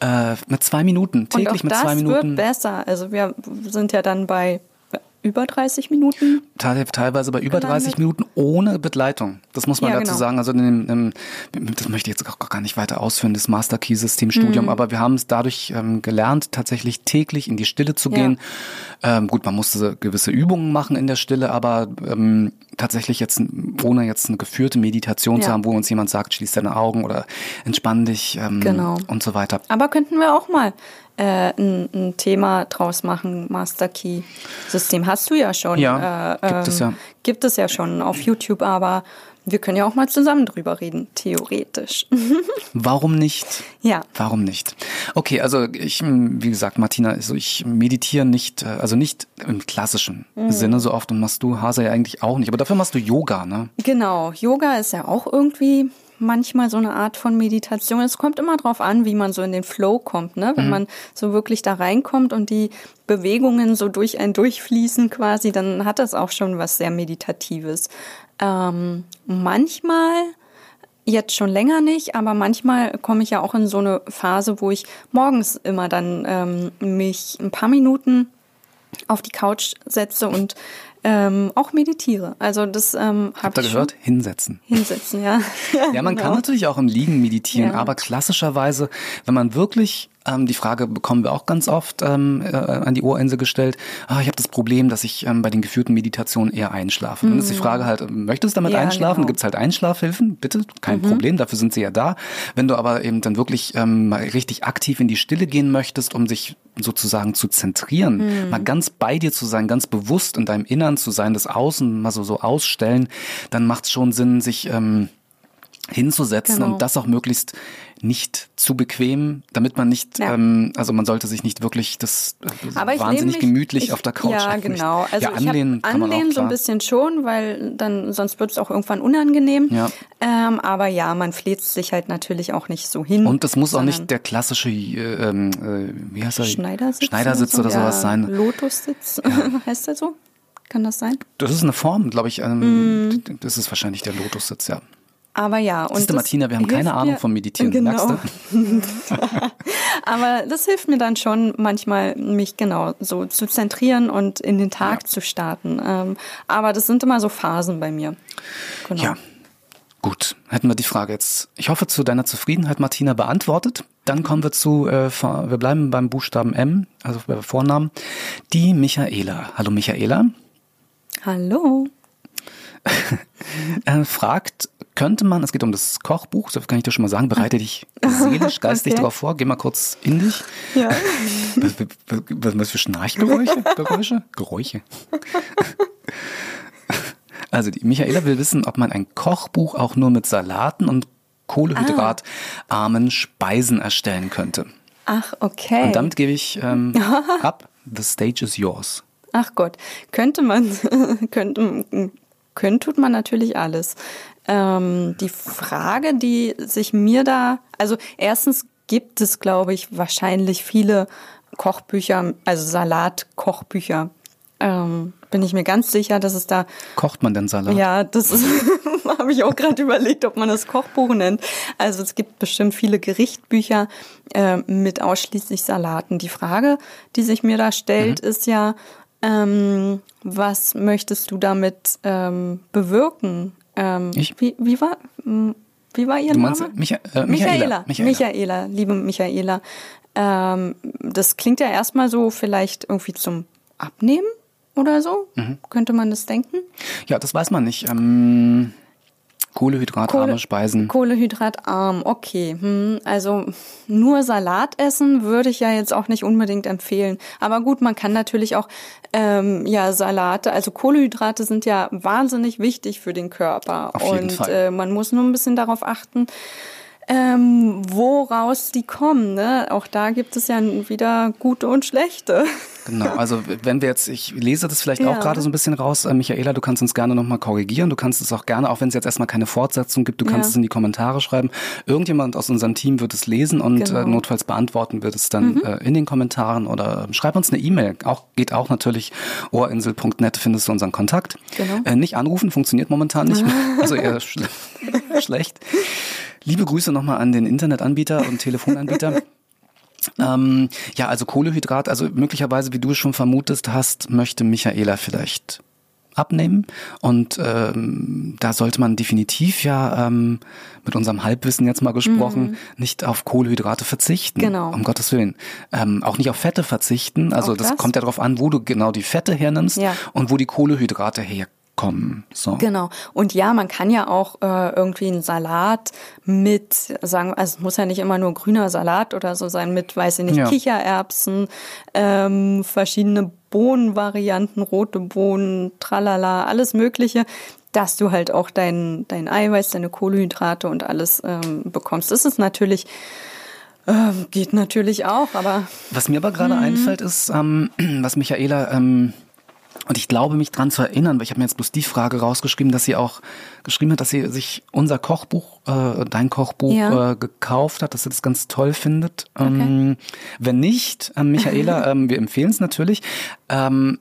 äh, mit zwei Minuten, täglich mit das zwei Minuten. wird besser. Also wir sind ja dann bei über 30 Minuten. Teil- teilweise bei über Gelandet. 30 Minuten ohne Begleitung. Das muss man Ja, dazu genau. sagen. Also in dem, im, das möchte ich jetzt auch gar nicht weiter ausführen, das Master Key System Studium, aber wir haben es dadurch ähm, gelernt, tatsächlich täglich in die Stille zu Ja. gehen. Ähm, gut, man musste gewisse Übungen machen in der Stille, aber ähm, tatsächlich jetzt ohne jetzt eine geführte Meditation zu Ja. haben, wo uns jemand sagt, schließ deine Augen oder entspann dich ähm, Genau. und so weiter. Aber könnten wir auch mal äh, ein, ein Thema draus machen, Master Key System. Hast du ja schon. Ja, äh, gibt es ja. Gibt es ja schon auf YouTube, aber wir können ja auch mal zusammen drüber reden, theoretisch. Warum nicht? ja. Warum nicht? Okay, also ich, wie gesagt, Martina, also ich meditiere nicht, äh, also nicht im klassischen Mhm. Sinne so oft und machst du Hase ja eigentlich auch nicht, aber dafür machst du Yoga, ne? Genau, Yoga ist ja auch irgendwie manchmal so eine Art von Meditation. Es kommt immer drauf an, wie man so in den Flow kommt, ne? Wenn man so wirklich da reinkommt und die Bewegungen so durch ein durchfließen quasi, dann hat das auch schon was sehr Meditatives. Ähm, manchmal jetzt schon länger nicht, aber manchmal komme ich ja auch in so eine Phase, wo ich morgens immer dann ähm, mich ein paar Minuten auf die Couch setze und ähm, auch meditiere. Also das ähm, habe Habt ihr ich gehört? Schon. Hinsetzen. Hinsetzen, ja. Ja, man kann genau. natürlich auch im Liegen meditieren, Ja. aber klassischerweise, wenn man wirklich, ähm, die Frage bekommen wir auch ganz oft ähm, äh, an die Ohrinsel gestellt, ah, ich habe das Problem, dass ich ähm, bei den geführten Meditationen eher einschlafe. Dann ist die Frage halt, möchtest du damit Mhm. Ja, einschlafen? genau. Gibt's halt Einschlafhilfen? Bitte, kein Problem, dafür sind sie ja da. Wenn du aber eben dann wirklich ähm, mal richtig aktiv in die Stille gehen möchtest, um sich sozusagen zu zentrieren, Mhm. mal ganz bei dir zu sein, ganz bewusst in deinem Innern zu sein, das Außen mal so, so ausstellen, dann macht es schon Sinn, sich ähm, hinzusetzen Genau. und das auch möglichst nicht zu bequem, damit man nicht, Ja. ähm, also man sollte sich nicht wirklich das äh, ich wahnsinnig mich, gemütlich ich, auf der Couch Ja, genau. Also ja, ich anlehnen kann man auch, anlehnen so ein bisschen schon, weil dann sonst wird es auch irgendwann unangenehm. Ja. Ähm, aber ja, man fläzt sich halt natürlich auch nicht so hin. Und das muss auch nicht der klassische, äh, ähm, äh, wie heißt er? Schneidersitz, Schneidersitz oder so, sowas ja, sein. Lotussitz, heißt der so? Kann das sein? Das ist eine Form, glaube ich. Ähm, Das ist wahrscheinlich der Lotussitz, ja. Aber ja. Und Siehst du, das Martina, wir haben keine Ahnung vom Meditieren, Genau. merkst du? Aber das hilft mir dann schon manchmal, mich genau so zu zentrieren und in den Tag zu starten. Ähm, aber das sind immer so Phasen bei mir. Genau. Ja. Gut, hätten wir die Frage jetzt, ich hoffe, zu deiner Zufriedenheit, Martina, beantwortet. Dann kommen wir zu, äh, wir bleiben beim Buchstaben M, also bei Vornamen, die Michaela. Hallo Michaela. Hallo. Äh, fragt, könnte man, es geht um das Kochbuch, so kann ich dir schon mal sagen, bereite dich seelisch, geistig Okay. darauf vor, geh mal kurz in dich. Ja. Was, was, was, für Schnarchgeräusche? Geräusche? Geräusche. Also die Michaela will wissen, ob man ein Kochbuch auch nur mit Salaten und kohlehydratarmen Speisen erstellen könnte. Ach, okay. Und damit gebe ich ähm, ab. The stage is yours. Ach Gott, könnte man, könnte, können tut man natürlich alles. Ähm, die Frage, die sich mir da, also erstens gibt es, glaube ich, wahrscheinlich viele Kochbücher, also Salatkochbücher. Ähm, bin ich mir ganz sicher, dass es da Kocht man denn Salat? ja, das ist, habe ich auch gerade überlegt, ob man das Kochbuch nennt. Also es gibt bestimmt viele Gerichtbücher äh, mit ausschließlich Salaten. Die Frage, die sich mir da stellt, Mhm. ist ja, ähm, was möchtest du damit ähm, bewirken? Ähm, Ich? Wie, wie war m, wie war ihr Name? Micha äh, Michaela. Michaela. Michaela, liebe Michaela. Ähm, das klingt ja erstmal so vielleicht irgendwie zum Abnehmen oder so. Mhm. Könnte man das denken? Ja, das weiß man nicht. Ähm, kohlehydratarme Kohle- Speisen. Kohlehydratarm, okay. Hm, also nur Salat essen würde ich ja jetzt auch nicht unbedingt empfehlen. Aber gut, man kann natürlich auch ähm, ja Salate, also Kohlehydrate sind ja wahnsinnig wichtig für den Körper. Auf jeden Und Fall. Äh, man muss nur ein bisschen darauf achten, ähm, woraus die kommen. Ne? Auch da gibt es ja wieder gute und schlechte. Genau, also wenn wir jetzt, ich lese das vielleicht Ja. auch gerade so ein bisschen raus, äh, Michaela, du kannst uns gerne nochmal korrigieren, du kannst es auch gerne, auch wenn es jetzt erstmal keine Fortsetzung gibt, du kannst Ja. es in die Kommentare schreiben. Irgendjemand aus unserem Team wird es lesen und Genau. äh, notfalls beantworten wird es dann äh, in den Kommentaren oder äh, schreib uns eine E-Mail. Auch geht auch natürlich ohrinsel.net findest du unseren Kontakt. Genau. Äh, nicht anrufen funktioniert momentan nicht, also eher schl schlecht. Liebe Grüße nochmal an den Internetanbieter und Telefonanbieter. Ähm, ja, also Kohlehydrat, also möglicherweise, wie du es schon vermutest hast, möchte Michaela vielleicht abnehmen. Und ähm, da sollte man definitiv ja ähm, mit unserem Halbwissen jetzt mal gesprochen nicht auf Kohlenhydrate verzichten. Mhm. Genau. Um Gottes Willen. Ähm, auch nicht auf Fette verzichten. Also das, das? kommt ja darauf an, wo du genau die Fette hernimmst Ja. und wo die Kohlenhydrate herkommen. So. Genau. Und ja, man kann ja auch äh, irgendwie einen Salat mit, sagen, also es muss ja nicht immer nur grüner Salat oder so sein, mit, weiß ich nicht, Ja. Kichererbsen, ähm, verschiedene Bohnenvarianten, rote Bohnen, tralala, alles Mögliche, dass du halt auch dein, dein Eiweiß, deine Kohlenhydrate und alles ähm, bekommst. Das ist natürlich, ähm, geht natürlich auch, aber Was mir aber gerade Mhm. einfällt, ist, ähm, was Michaela, ähm, und ich glaube mich dran zu erinnern, weil ich habe mir jetzt bloß die Frage rausgeschrieben, dass sie auch geschrieben hat, dass sie sich unser Kochbuch, äh, dein Kochbuch Ja. äh, gekauft hat, dass sie das ganz toll findet. Ähm, wenn nicht, ähm, Michaela, ähm, wir empfehlen es natürlich. Ähm,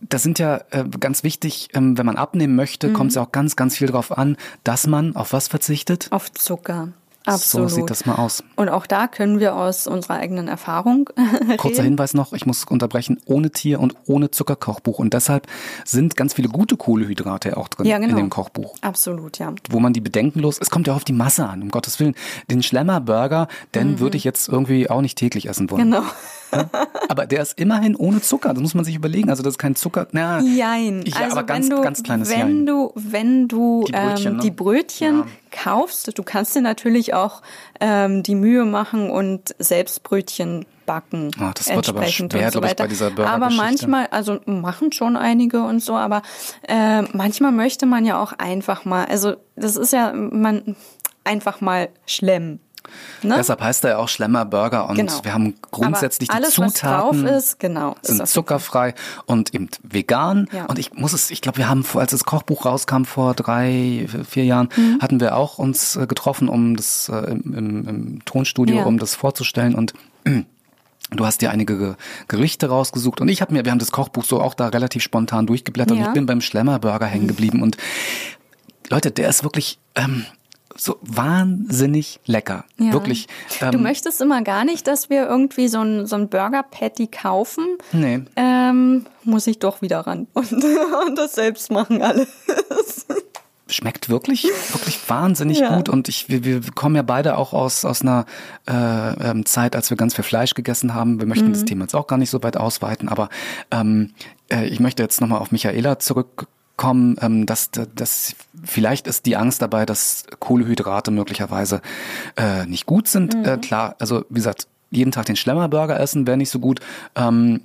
das sind ja äh, ganz wichtig, ähm, wenn man abnehmen möchte, kommt es ja auch ganz, ganz viel darauf an, dass man auf was verzichtet? Auf Zucker. Absolut. So sieht das mal aus. Und auch da können wir aus unserer eigenen Erfahrung Kurzer. Hinweis noch, ich muss unterbrechen, ohne Tier und ohne Zuckerkochbuch. Und deshalb sind ganz viele gute Kohlehydrate auch drin Ja, genau. in dem Kochbuch. Absolut, ja. Wo man die bedenkenlos, es kommt ja auf die Masse an, um Gottes Willen. Den Schlemmer-Burger, den würde ich jetzt irgendwie auch nicht täglich essen wollen. Mhm. Genau. Aber der ist immerhin ohne Zucker, das muss man sich überlegen. Also das ist kein Zucker, na, Jein. Ja, also aber ganz, wenn du, ganz kleines wenn Jein. du, wenn du Die Brötchen, ähm, ne? die Brötchen Ja. kaufst, du kannst dir natürlich auch ähm, die Mühe machen und selbst Brötchen backen. Ah, das wird aber schwer, so ich, bei dieser Aber Burgergeschichte. manchmal, also machen schon einige und so, aber äh, manchmal möchte man ja auch einfach mal, also das ist ja man einfach mal schlemmen. Ne? Deshalb heißt er ja auch Schlemmer Burger und Genau. wir haben grundsätzlich Aber alles, die Zutaten was drauf ist, genau, ist sind jeden zuckerfrei und eben vegan. Ja. Und ich muss es, ich glaube, wir haben, als das Kochbuch rauskam vor drei, vier Jahren, Mhm. hatten wir auch uns äh, getroffen, um das äh, im, im, im Tonstudio, Ja. um das vorzustellen und Du hast dir einige Ge- Gerichte rausgesucht und ich habe mir, wir haben das Kochbuch so auch da relativ spontan durchgeblättert und Ja. ich bin beim Schlemmer-Burger hängen geblieben und Leute, der ist wirklich ähm, so wahnsinnig lecker. Ja. Wirklich. Du Ähm, möchtest immer gar nicht, dass wir irgendwie so ein, so ein Burger-Patty kaufen. Nee. Ähm, muss ich doch wieder ran und, und das selbst machen alles. schmeckt wirklich, wirklich wahnsinnig Ja. gut. Und ich, wir, wir kommen ja beide auch aus, aus einer äh, ähm, Zeit, als wir ganz viel Fleisch gegessen haben. Wir möchten das Mhm. Thema jetzt auch gar nicht so weit ausweiten, aber ähm, äh, ich möchte jetzt nochmal auf Michaela zurückkommen, ähm, dass, dass vielleicht ist die Angst dabei, dass Kohlehydrate möglicherweise äh, nicht gut sind. Mhm. Äh, klar, also wie gesagt, jeden Tag den Schlemmerburger essen wäre nicht so gut. Ähm,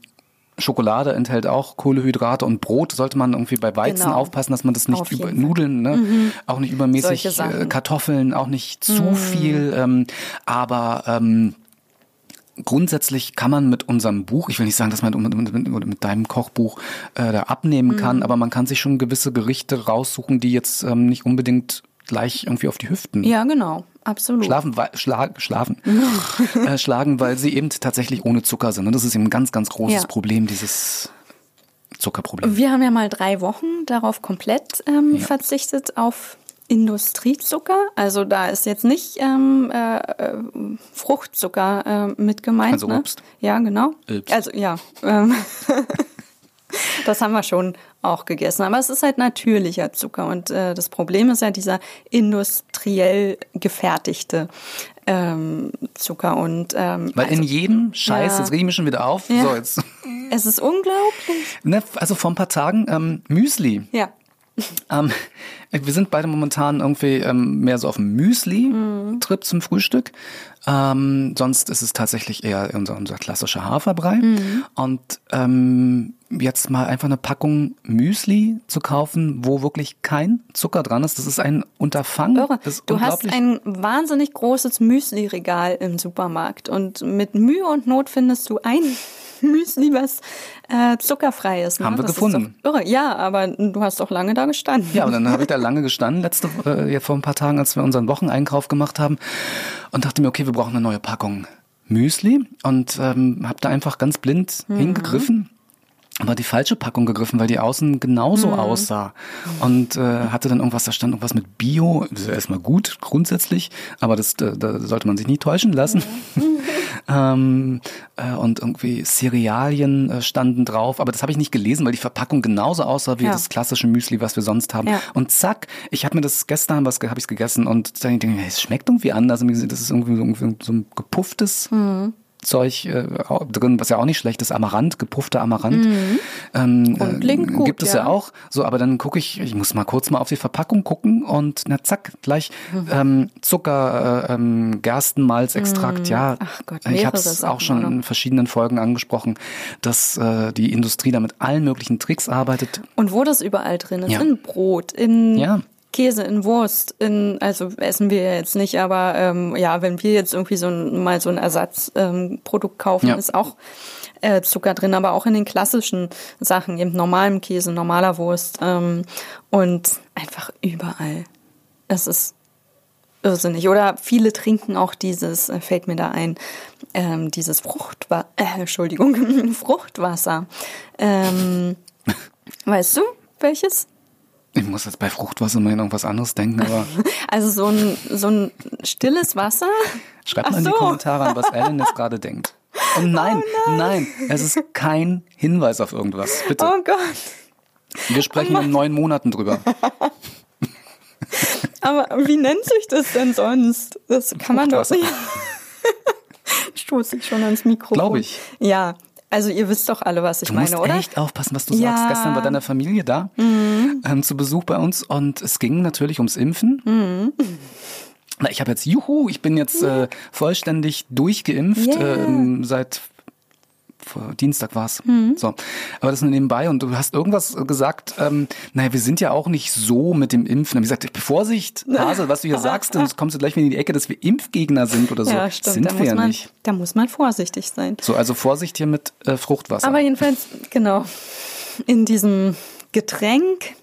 Schokolade enthält auch Kohlehydrate und Brot sollte man irgendwie bei Weizen Genau. aufpassen, dass man das nicht über Fall. Nudeln, ne? auch nicht übermäßig. Mhm. äh, Kartoffeln, auch nicht zu viel, ähm, aber ähm, grundsätzlich kann man mit unserem Buch, ich will nicht sagen, dass man mit, mit, mit, deinem Kochbuch äh, da abnehmen Mhm. kann, aber man kann sich schon gewisse Gerichte raussuchen, die jetzt ähm, nicht unbedingt gleich irgendwie auf die Hüften Ja, genau. Absolut. schlafen, weil, schlag, schlafen, äh, schlagen, weil sie eben tatsächlich ohne Zucker sind. Und das ist eben ein ganz, ganz großes Ja. Problem, dieses Zuckerproblem. Wir haben ja mal drei Wochen darauf komplett ähm, Ja. verzichtet auf Industriezucker. Also da ist jetzt nicht ähm, äh, äh, Fruchtzucker äh, mit gemeint. Also ne? Obst. Ja, genau. Obst. Also ja. Ähm, das haben wir schon auch gegessen. Aber es ist halt natürlicher Zucker. Und äh, das Problem ist ja dieser industriell gefertigte ähm, Zucker. Und ähm, Weil in jedem Scheiß, Ja. jetzt rege ich mich schon wieder auf, Ja. so jetzt, es ist unglaublich. ne, also vor ein paar Tagen, ähm, Müsli. Ja. Ähm, wir sind beide momentan irgendwie ähm, mehr so auf dem Müsli-Trip zum Frühstück. Ähm, sonst ist es tatsächlich eher unser, unser klassischer Haferbrei. Und ähm, jetzt mal einfach eine Packung Müsli zu kaufen, wo wirklich kein Zucker dran ist, das ist ein Unterfangen. Irre. Du hast ein wahnsinnig großes Müsli-Regal im Supermarkt und mit Mühe und Not findest du ein Müsli, was äh, zuckerfrei ist. Ne? Haben wir das gefunden. Irre. Ja, aber du hast doch lange da gestanden. Ja, und dann habe ich da lange gestanden, letzte äh, ja, vor ein paar Tagen, als wir unseren Wocheneinkauf gemacht haben und dachte mir, okay, wir brauchen eine neue Packung Müsli und ähm, habe da einfach ganz blind Mhm. hingegriffen. Aber die falsche Packung gegriffen, weil die außen genauso Mhm. aussah. Und äh, hatte dann irgendwas, da stand irgendwas mit Bio. Das ist ja erstmal gut, grundsätzlich, aber das, da, da sollte man sich nie täuschen lassen. ähm, äh, und irgendwie Cerealien äh, standen drauf, aber das habe ich nicht gelesen, weil die Verpackung genauso aussah wie Ja. das klassische Müsli, was wir sonst haben. Ja. Und zack, ich habe mir das gestern was habe ich gegessen und dann denke ich, es schmeckt irgendwie anders. Das ist irgendwie so, irgendwie so ein gepufftes Mhm. Zeug äh, drin, was ja auch nicht schlecht ist, Amaranth, gepuffter Amaranth. Ähm, Grundlegend äh, gut, gibt es ja. ja. auch. So, aber dann gucke ich, ich muss mal kurz mal auf die Verpackung gucken und na zack, gleich ähm, Zucker, äh, ähm, Gerstenmalzextrakt, ja. Mhm. Ach Gott, ich habe es auch schon in verschiedenen Folgen angesprochen, dass äh, die Industrie da mit allen möglichen Tricks arbeitet. Und wo das überall drin ist, Ja. in Brot, in Ja. Käse, in Wurst, in, also essen wir jetzt nicht, aber ähm, ja, wenn wir jetzt irgendwie so ein, mal so ein Ersatzprodukt ähm, kaufen, Ja. ist auch äh, Zucker drin, aber auch in den klassischen Sachen, eben normalem Käse, normaler Wurst ähm, und einfach überall. Es ist irrsinnig. Oder viele trinken auch dieses, äh, fällt mir da ein, ähm, dieses Fruchtwasser, äh, Entschuldigung, Fruchtwasser. Ähm, Weißt du, welches? Ich muss jetzt bei Fruchtwasser mal irgendwas anderes denken, aber Also so ein, so ein stilles Wasser. schreibt mal Ach in die. Kommentare an, was Ellen jetzt gerade denkt. Und nein, nein, es ist kein Hinweis auf irgendwas. Bitte. Oh Gott. Wir sprechen in neun Monaten drüber. Aber wie nennt sich das denn sonst? Das kann man doch nicht. Stoße ich schon ans Mikrofon. Glaub ich. Ja, also ihr wisst doch alle, was ich Du musst meine, oder? echt aufpassen, was du Ja. Mhm. sagst. Gestern war deine Familie da ähm, zu Besuch bei uns und es ging natürlich ums Impfen. Mhm. Na, ich habe jetzt, juhu, ich bin jetzt äh, vollständig durchgeimpft Yeah. ähm, seit Dienstag war's. Mhm. So, aber das nur nebenbei und du hast irgendwas gesagt. Ähm, naja, wir sind ja auch nicht so mit dem Impfen. Und ich gesagt, Vorsicht, Hase, was du hier sagst, dann kommst du gleich wieder in die Ecke, dass wir Impfgegner sind oder so. ja, stimmt. Sind da wir muss ja man, nicht. Da muss man vorsichtig sein. So, also Vorsicht hier mit äh, Fruchtwasser. Aber jedenfalls, genau, in diesem Getränk,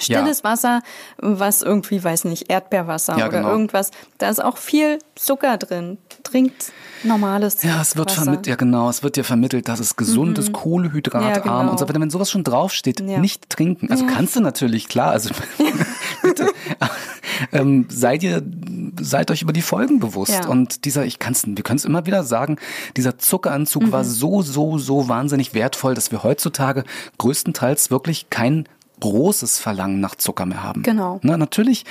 stilles Wasser, was irgendwie, weiß nicht, Erdbeerwasser Ja, oder genau. irgendwas, da ist auch viel Zucker drin. Trinkt normales Ja, es wird vermittelt, ja genau, es wird dir vermittelt, dass es gesund ist, kohlenhydratarm Ja, genau. und so weiter. Wenn sowas schon draufsteht, Ja. nicht trinken. Also kannst du natürlich, klar, also bitte, ähm, seid ihr, seid euch über die Folgen bewusst. Ja. Und dieser, ich kann's, wir können es immer wieder sagen, dieser Zuckeranzug war so, so, so wahnsinnig wertvoll, dass wir heutzutage größtenteils wirklich kein großes Verlangen nach Zucker mehr haben. Genau. Na, natürlich.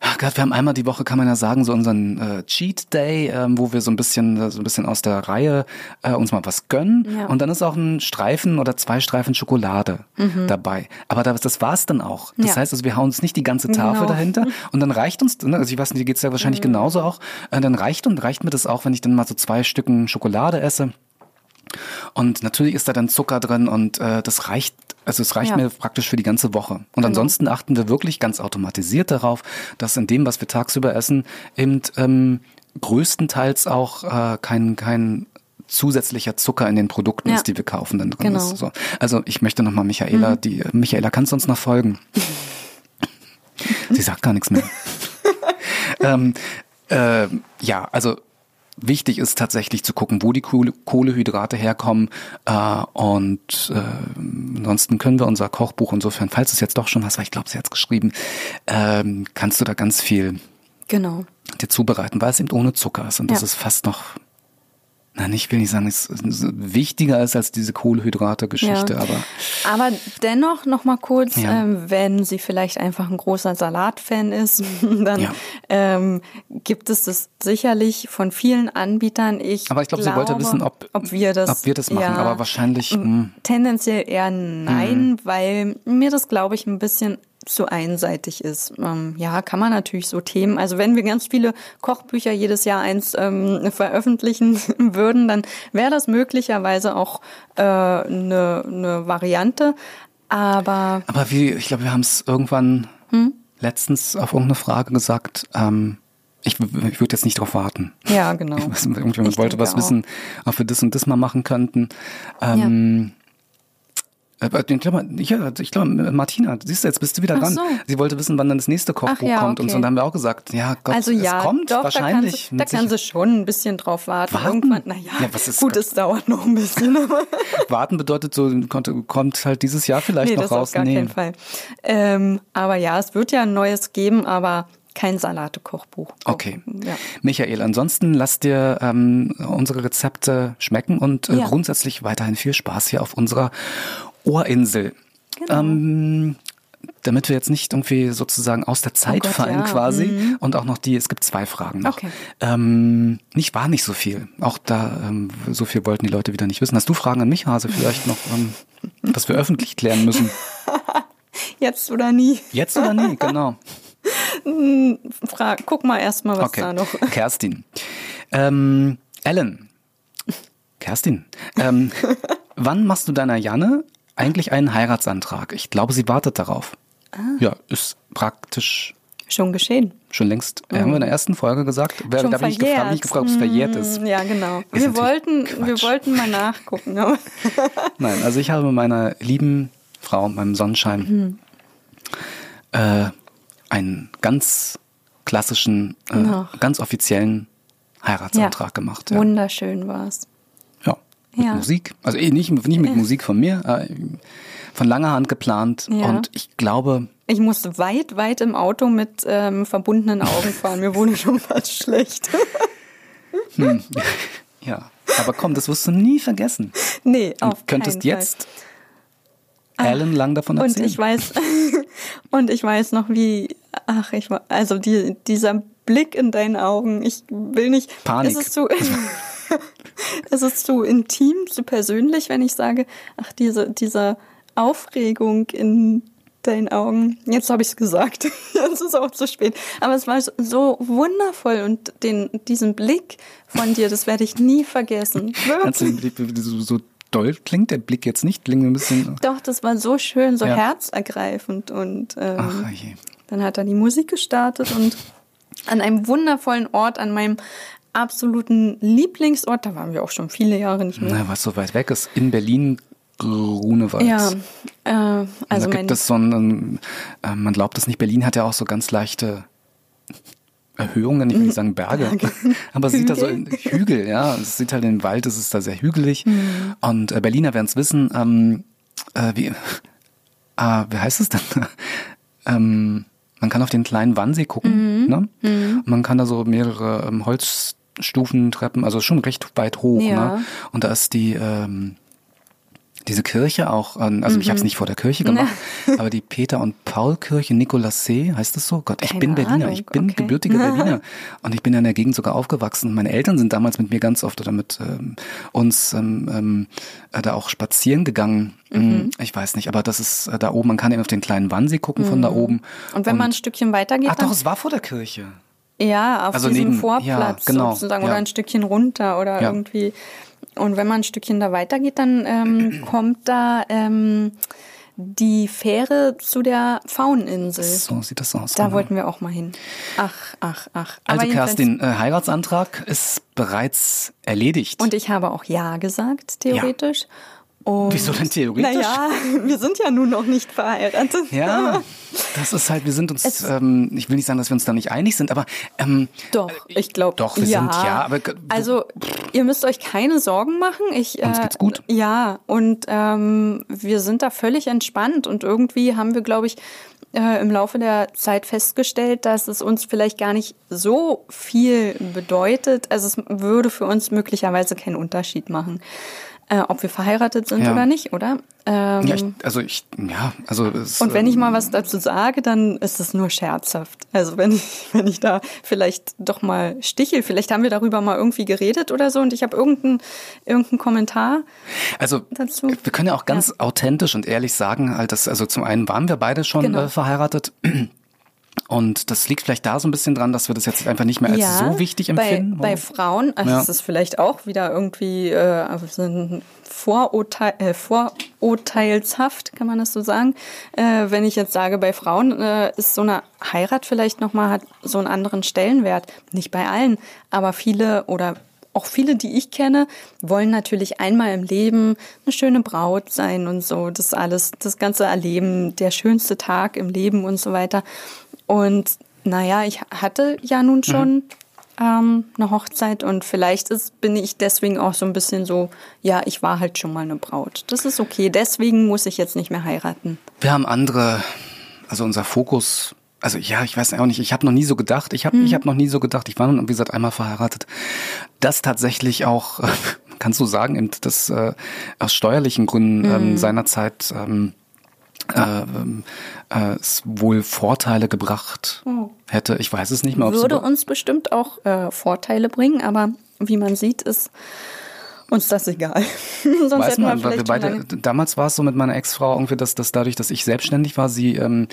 Ach Gott, wir haben einmal die Woche, kann man ja sagen, so unseren äh, Cheat Day, ähm, wo wir so ein bisschen, äh, so ein bisschen aus der Reihe äh, uns mal was gönnen. Ja. Und dann ist auch ein Streifen oder zwei Streifen Schokolade dabei. Aber das, das war's dann auch. Das Mhm. Ja. heißt, also wir hauen uns nicht die ganze Tafel Genau. dahinter. Und dann reicht uns, ne, also ich weiß nicht, dir geht's ja wahrscheinlich Mhm. genauso auch. Äh, dann reicht und reicht mir das auch, wenn ich dann mal so zwei Stücken Schokolade esse. Und natürlich ist da dann Zucker drin und äh, das reicht, also es reicht Ja. mir praktisch für die ganze Woche. Und ansonsten achten wir wirklich ganz automatisiert darauf, dass in dem, was wir tagsüber essen, eben ähm, größtenteils auch äh, kein, kein zusätzlicher Zucker in den Produkten Ja. ist, die wir kaufen, dann drin Genau. ist. So. Also ich möchte nochmal Michaela, die Michaela, kannst du uns noch folgen? Sie sagt gar nichts mehr. ähm, äh, ja, also wichtig ist tatsächlich zu gucken, wo die Kohle- Kohlehydrate herkommen. Äh, und äh, ansonsten können wir unser Kochbuch insofern, falls es jetzt doch schon was war, ich glaube, sie hat es geschrieben, ähm, kannst du da ganz viel Genau. dir zubereiten, weil es eben ohne Zucker ist. Und das Ja. ist fast noch, na, ich will nicht sagen, es ist wichtiger ist als diese Kohlehydrate-Geschichte, Ja. aber Aber dennoch noch mal kurz, Ja. ähm, wenn sie vielleicht einfach ein großer Salatfan ist, dann Ja. ähm, gibt es das sicherlich von vielen Anbietern. Ich Aber ich glaube, sie wollte wissen, ob- ob wir das, ob wir das machen, aber wahrscheinlich, hm. tendenziell eher nein, weil mir das glaube ich ein bisschen zu einseitig ist. Ähm, ja, kann man natürlich so Themen, also wenn wir ganz viele Kochbücher jedes Jahr eins ähm, veröffentlichen würden, dann wäre das möglicherweise auch äh, eine, eine Variante. Aber Aber wie, ich glaube, wir haben es irgendwann Hm? letztens auf irgendeine Frage gesagt. Ähm, ich ich würde jetzt nicht drauf warten. ja, genau. Was- Irgendjemand Ich wollte was wissen, ob wir das und das mal machen könnten. Ähm, aber Ich glaube, ich, ich glaube, Martina, siehst du, jetzt bist du wieder Ach dran. so. Sie wollte wissen, wann dann das nächste Kochbuch ja, kommt und okay. so. Und dann haben wir auch gesagt, ja, Gott, Also ja, es kommt doch, wahrscheinlich. da kann, sie, da kann sie schon ein bisschen drauf warten. Warten? Irgendwann, naja, Ja, was ist- gut, es dauert noch ein bisschen. Warten bedeutet so, kommt, kommt halt dieses Jahr vielleicht nee, noch das auf raus. gar keinen Fall. Ähm, aber ja, es wird ja ein neues geben, aber kein Salate-Kochbuch. Okay. Ja. Michael, ansonsten lass dir ähm, unsere Rezepte schmecken und äh, Ja. grundsätzlich weiterhin viel Spaß hier auf unserer Ohrinsel. Genau. Ähm, damit wir jetzt nicht irgendwie sozusagen aus der Zeit Gott, fallen ja. quasi und auch noch die, es gibt zwei Fragen noch. Okay. Ähm, nicht war nicht so viel. Auch da, ähm, so viel wollten die Leute wieder nicht wissen. Hast du Fragen an mich, Hase, vielleicht noch, ähm, was wir öffentlich klären müssen? Jetzt oder nie. Jetzt oder nie, genau. Fra guck mal erst mal, was Okay. da noch. Kerstin. Ähm, Ellen. Kerstin. Ähm, wann machst du deiner Janne eigentlich einen Heiratsantrag? Ich glaube, sie wartet darauf. Ah. Ja, ist praktisch Schon geschehen. schon längst, haben wir in der ersten Folge gesagt, wer, da bin ich gefragt, bin ich gefragt, ob es verjährt ist. Mm, Ja, genau. Ist Wir wollten, wir wollten mal nachgucken. Nein, also ich habe mit meiner lieben Frau, meinem Sonnenschein, Hm. äh, einen ganz klassischen, äh, ganz offiziellen Heiratsantrag gemacht. Ja. Wunderschön war's. ja. Mit Ja. Musik. Also eh nicht, nicht mit Musik von mir, äh, von langer Hand geplant. Ja. Und ich glaube, Ich musste weit, weit im Auto mit ähm, verbundenen Augen fahren. Mir wurde schon fast schlecht. ja. Aber komm, das wirst du nie vergessen. nee, Du auf könntest keinen jetzt ellenlang davon Fall. Und erzählen. ich weiß, und ich weiß noch, wie, ach, ich war, also die, dieser Blick in deinen Augen, ich will nicht. Panik. Es ist zu, es ist zu intim, zu persönlich, wenn ich sage, ach, diese, diese Aufregung in deinen Augen. Jetzt habe ich es gesagt. Jetzt ist auch zu spät. Aber es war so wundervoll und den, diesen Blick von dir, das werde ich nie vergessen. Wirklich. so, so doll klingt der Blick jetzt nicht, klingt ein bisschen. Doch, das war so schön, so Ja. herzergreifend und ähm, Ach je. dann hat er die Musik gestartet und an einem wundervollen Ort, an meinem absoluten Lieblingsort, da waren wir auch schon viele Jahre nicht mehr. Na, was so weit weg ist, in Berlin, Grunewald. Ja, äh, also da gibt es so einen, äh, man glaubt es nicht, Berlin hat ja auch so ganz leichte Erhöhungen, ich will nicht sagen Berge, aber es sieht da so Hügel, ja, es sieht halt im Wald, es ist da sehr hügelig Mhm. und äh, Berliner werden es wissen, ähm, äh, wie, äh, wie heißt es denn? ähm, man kann auf den kleinen Wannsee gucken, Mhm. ne? Und man kann da so mehrere ähm, Holzstufen, Treppen, also schon recht weit hoch, Ja. ne? Und da ist die, ähm, diese Kirche auch, also ich habe es nicht vor der Kirche gemacht, aber die Peter- und Paul-Kirche, Nikolassee, heißt das so? Gott, ich Keine bin Berliner, Ahnung, ich bin okay. gebürtiger Berliner und ich bin in der Gegend sogar aufgewachsen. Meine Eltern sind damals mit mir ganz oft oder mit ähm, uns ähm, ähm, äh, da auch spazieren gegangen. Mhm. Ich weiß nicht, aber das ist äh, da oben, man kann eben auf den kleinen Wannsee gucken von da oben. Mhm. und wenn man ein Stückchen weitergeht, Ach doch, es war vor der Kirche. Ja, auf also diesem neben- Vorplatz ja, genau, sozusagen ja. oder ein Stückchen runter oder Ja. irgendwie. Und wenn man ein Stückchen da weitergeht, dann ähm, kommt da ähm, die Fähre zu der Fauninsel. So sieht das aus. Da genau. wollten wir auch mal hin. Ach, ach, ach. Also Aber Kerstin, äh, Heiratsantrag ist bereits erledigt. Und ich habe auch Ja gesagt, theoretisch. Und Wieso denn theoretisch? Naja, wir sind ja nun noch nicht verheiratet. Ja, das ist halt, wir sind uns, ähm, ich will nicht sagen, dass wir uns da nicht einig sind, aber ähm, Doch, ich glaube. Doch, wir ja. sind ja, aber also ihr müsst euch keine Sorgen machen. Ich, Uns äh, geht's gut. Ja, und ähm, wir sind da völlig entspannt und irgendwie haben wir, glaube ich, äh, im Laufe der Zeit festgestellt, dass es uns vielleicht gar nicht so viel bedeutet. Also es würde für uns möglicherweise keinen Unterschied machen, äh, ob wir verheiratet sind Ja. oder nicht, oder? Ähm, ja, ich, also ich, ja, also es, und wenn ich mal was dazu sage, dann ist es nur scherzhaft. Also wenn ich, wenn ich da vielleicht doch mal stichel, vielleicht haben wir darüber mal irgendwie geredet oder so und ich habe irgendeinen irgendeinen Kommentar. also dazu. wir können ja auch ganz authentisch und ehrlich sagen, halt, dass, also zum einen waren wir beide schon Genau. äh, verheiratet. Und das liegt vielleicht da so ein bisschen dran, dass wir das jetzt einfach nicht mehr als so wichtig empfinden. Bei, bei Frauen, also Ja. ist vielleicht auch wieder irgendwie äh, so ein Vorurteil, äh, vorurteilshaft, kann man das so sagen. Äh, wenn ich jetzt sage, bei Frauen äh, ist so eine Heirat vielleicht nochmal, hat so einen anderen Stellenwert. Nicht bei allen, aber viele oder auch viele, die ich kenne, wollen natürlich einmal im Leben eine schöne Braut sein und so. Das alles, das ganze Erleben, der schönste Tag im Leben und so weiter. Und naja, ich hatte ja nun schon ähm, eine Hochzeit und vielleicht ist, bin ich deswegen auch so ein bisschen so, ja, ich war halt schon mal eine Braut. Das ist okay. Deswegen muss ich jetzt nicht mehr heiraten. Wir haben andere, also unser Fokus, also ja, ich weiß auch nicht, ich habe noch nie so gedacht, ich habe Mhm. ich hab noch nie so gedacht, ich war nun, wie gesagt, einmal verheiratet, dass tatsächlich auch, kannst du sagen, eben das äh, aus steuerlichen Gründen Mhm. ähm, seinerzeit ähm, äh, ähm, äh, es wohl Vorteile gebracht hätte. Ich weiß es nicht mehr. Oh. Würde uns bestimmt auch äh, Vorteile bringen, aber wie man sieht, ist uns das egal. Sonst Weiß hätten wir man, weil wir beide, damals war es so mit meiner Ex-Frau irgendwie, dass, dass dadurch, dass ich selbstständig war, sie ähm,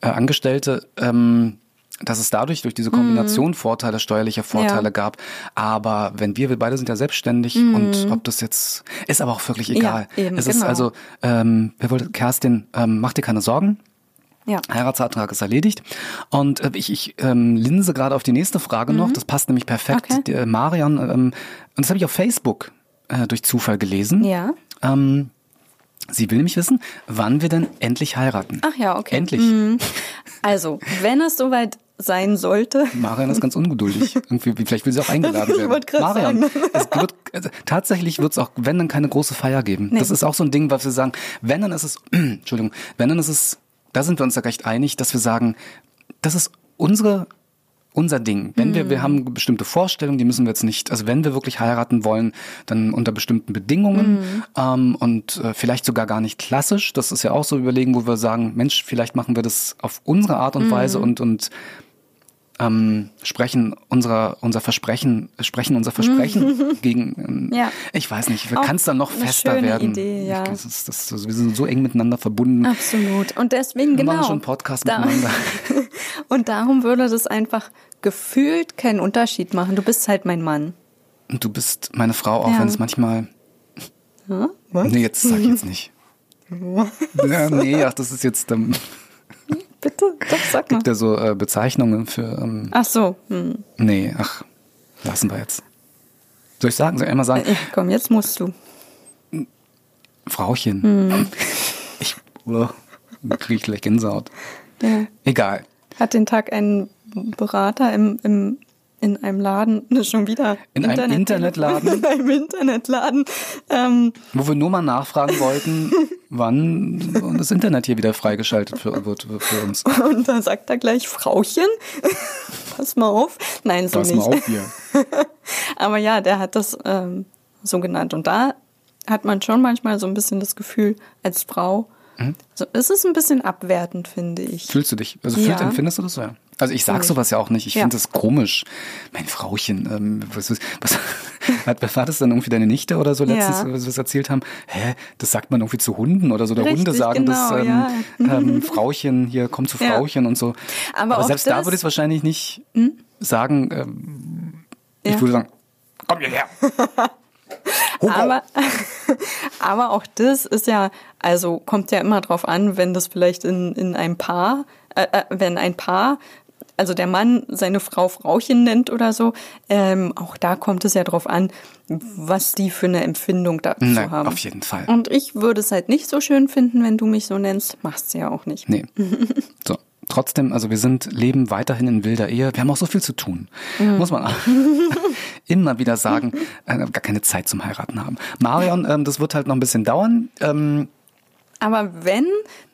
äh, Angestellte, ähm, dass es dadurch, durch diese Kombination Vorteile, steuerliche Vorteile Mhm. Ja. gab. Aber wenn wir, wir beide sind ja selbstständig und ob das jetzt, ist aber auch wirklich egal. Mhm. Ja, eben, es ist genau. also, ähm, wir wollten, Kerstin, ähm, mach dir keine Sorgen. Ja. Heiratsantrag ist erledigt. Und äh, ich, ich ähm, linse gerade auf die nächste Frage noch. Das passt nämlich perfekt. Mhm. Okay. Die, äh, Marian, ähm, und das habe ich auf Facebook äh, durch Zufall gelesen. Ja. Ähm, sie will nämlich wissen, wann wir denn endlich heiraten. Ach ja, okay. Endlich. Mhm. Also, wenn es soweit sein sollte. Marian ist ganz ungeduldig. Irgendwie, vielleicht will sie auch eingeladen werden. Marian, wird, also, tatsächlich wird es auch, wenn dann keine große Feier geben. Nee. Das ist auch so ein Ding, was wir sagen, wenn dann ist es, Entschuldigung, wenn dann ist es, da sind wir uns ja recht einig, dass wir sagen, das ist unsere unser Ding. Wenn wir, wir haben bestimmte Vorstellungen, die müssen wir jetzt nicht, also wenn wir wirklich heiraten wollen, dann unter bestimmten Bedingungen ähm, und äh, vielleicht sogar gar nicht klassisch. Das ist ja auch so überlegen, wo wir sagen, Mensch, vielleicht machen wir das auf unsere Art und Weise und und ähm, sprechen unser unser Versprechen, sprechen unser Versprechen gegen. Ähm, Ja. Ich weiß nicht, kann es dann noch fester schöne werden? Idee, ja. Ich, das ist, das, ist- wir sind so eng miteinander verbunden. Absolut. Und deswegen Wir genau. machen schon Podcast da, miteinander. Und darum würde das einfach gefühlt keinen Unterschied machen. Du bist halt mein Mann. Und du bist meine Frau, auch Ja. wenn es manchmal. Hm? Was? Nee, jetzt sag ich jetzt nicht. ja, nee, ach, das ist jetzt. Ähm, Bitte, doch, sag mal. gibt ja so äh, Bezeichnungen für. Ähm, Ach so. Hm. nee, ach, lassen wir jetzt. Soll ich sagen? Soll ich einmal sagen? Ja, komm, jetzt musst du. Frauchen. Hm. Ich oh, kriege ich gleich Gänsehaut. Ja. Egal. Hat den Tag ein Berater im, im, in einem Laden, ne, schon wieder. In einem Internetladen? In einem Internetladen. Ähm, Wo wir nur mal nachfragen wollten, wann das Internet hier wieder freigeschaltet für, wird für uns. und da sagt er gleich, Frauchen, pass mal auf. Nein, so Pass nicht. mal auf hier. Aber ja, der hat das ähm, so genannt. Und da hat man schon manchmal so ein bisschen das Gefühl, als Frau, Mhm. so, es ist ein bisschen abwertend, finde ich. Fühlst du dich? Also Ja. fühlst, empfindest du das so? Ja. Also ich sag sowas ja auch nicht. Ich Ja. finde das komisch. Mein Frauchen, ähm, was, was, was war das dann irgendwie deine Nichte oder so letztens, Ja. was wir es erzählt haben? Hä, das sagt man irgendwie zu Hunden oder so. Oder Richtig, Hunde sagen das genau, ähm, ja. ähm, Frauchen, hier komm zu. Frauchen und so. Aber auch selbst da das- Hm? würde ich es wahrscheinlich nicht sagen. Ähm, Ich würde sagen, komm hierher. Aber, aber auch das ist ja, also kommt ja immer drauf an, wenn das vielleicht in, in einem Paar, äh, äh, wenn ein Paar, also der Mann seine Frau Frauchen nennt oder so, ähm, auch da kommt es ja drauf an, was die für eine Empfindung dazu Nein, haben. auf jeden Fall. Und ich würde es halt nicht so schön finden, wenn du mich so nennst. Machst du ja auch nicht. Nee. So. Trotzdem, also wir sind, leben weiterhin in wilder Ehe. Wir haben auch so viel zu tun. Muss man immer wieder sagen, äh, gar keine Zeit zum Heiraten haben. Marion, ähm, das wird halt noch ein bisschen dauern. Ähm, Aber wenn,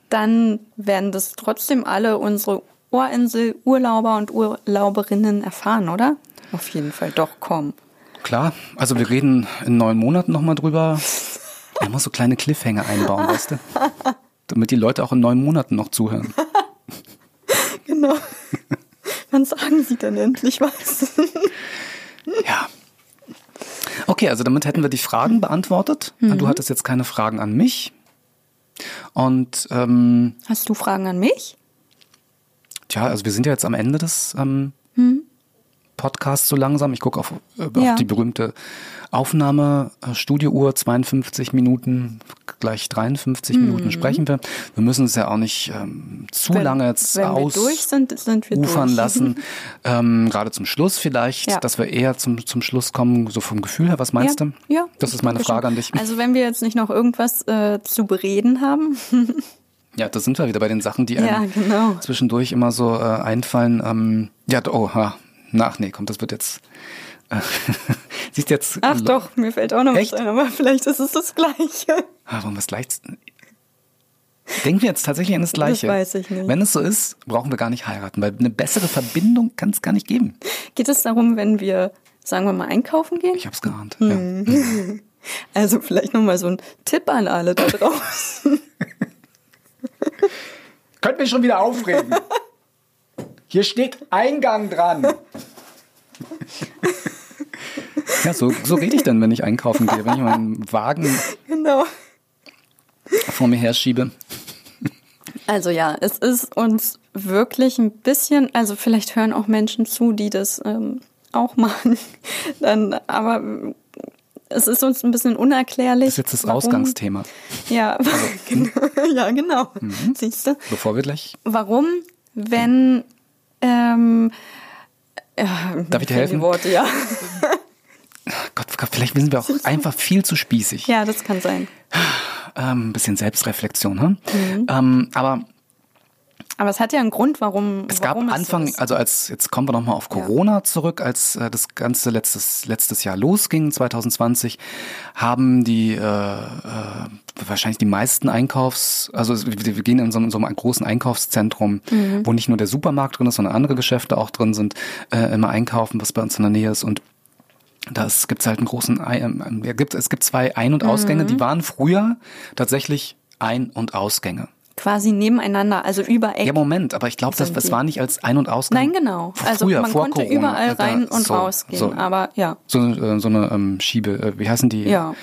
dann werden das trotzdem alle unsere Ohrinsel-Urlauber und Urlauberinnen erfahren, oder? Auf jeden Fall, doch, komm. klar, also wir reden in neun Monaten nochmal drüber. Er muss so kleine Cliffhanger einbauen, weißt du? Damit die Leute auch in neun Monaten noch zuhören. Genau. Wann sagen sie denn endlich was? Ja. Okay, also damit hätten wir die Fragen beantwortet. Du hattest jetzt keine Fragen an mich. Und ähm, Hast du Fragen an mich? Tja, also wir sind ja jetzt am Ende des ähm, Podcasts so langsam. Ich gucke auf, äh, auf Ja. die berühmte Aufnahme, äh, Studiouhr, 52 Minuten, gleich 53 Minuten sprechen wir. Wir müssen es ja auch nicht ähm, zu Wenn- lange jetzt wenn wir durch sind, sind wir ufern durch. lassen. Ähm, gerade zum Schluss vielleicht, Ja. dass wir eher zum, zum Schluss kommen, so vom Gefühl her. Was meinst ja, du? Ja. Das ist meine Frage schon. an dich. Also wenn wir jetzt nicht noch irgendwas äh, zu bereden haben. Ja, da sind wir wieder bei den Sachen, die einem Ja, genau. zwischendurch immer so äh, einfallen. Ähm, ja, oh, ha, nach, nee, komm, das wird jetzt. Äh, siehst jetzt. Ach doch, mir fällt auch noch Echt? was ein, aber vielleicht ist es das Gleiche. Ah, wollen wir es gleich. Denken wir jetzt tatsächlich an das Gleiche? weiß ich nicht. Wenn es so ist, brauchen wir gar nicht heiraten, weil eine bessere Verbindung kann es gar nicht geben. Geht es darum, wenn wir, sagen wir mal, einkaufen gehen? Ich hab's geahnt. Hm. Ja. Also vielleicht nochmal so ein Tipp an alle da draußen. Könnt mich schon wieder aufregen. Hier steht Eingang dran. ja, so, so rede ich dann, wenn ich einkaufen gehe, wenn ich meinen Wagen genau. vor mir herschiebe. Also ja, es ist uns wirklich ein bisschen, also vielleicht hören auch Menschen zu, die das ähm, auch machen. Dann, aber es ist uns ein bisschen unerklärlich. Das ist jetzt das warum- Ausgangsthema. Ja, genau. ja, genau. Mhm. Siehst du? Bevor wir gleich. Warum, wenn ähm, ja, Darf ich dir helfen? Die Worte, ja. Gott, Gott, vielleicht sind wir auch einfach viel zu spießig. ja, das kann sein. Ähm, ein bisschen Selbstreflexion, hm? Ähm, aber Aber es hat ja einen Grund, warum es gab warum Anfang, so also als jetzt kommen wir noch mal auf Corona ja. zurück, als äh, das ganze letztes letztes Jahr losging, 2020, haben die äh, äh, wahrscheinlich die meisten Einkaufs, also wir, gehen in so, in so einem großen Einkaufszentrum, mhm. wo nicht nur der Supermarkt drin ist, sondern andere Geschäfte auch drin sind, äh, immer einkaufen, was bei uns in der Nähe ist und das gibt's halt einen großen, ja, gibt, es gibt zwei Ein- und Ausgänge, mhm. die waren früher tatsächlich Ein- und Ausgänge quasi nebeneinander, also über Eck. Ja, Moment, aber ich glaube, das, das war nicht als Ein- und Ausgang. Nein, genau. Also früher, man konnte Corona, überall rein und so, rausgehen, so, aber ja. So, äh, so eine ähm, Schiebe, äh, wie heißen die ja.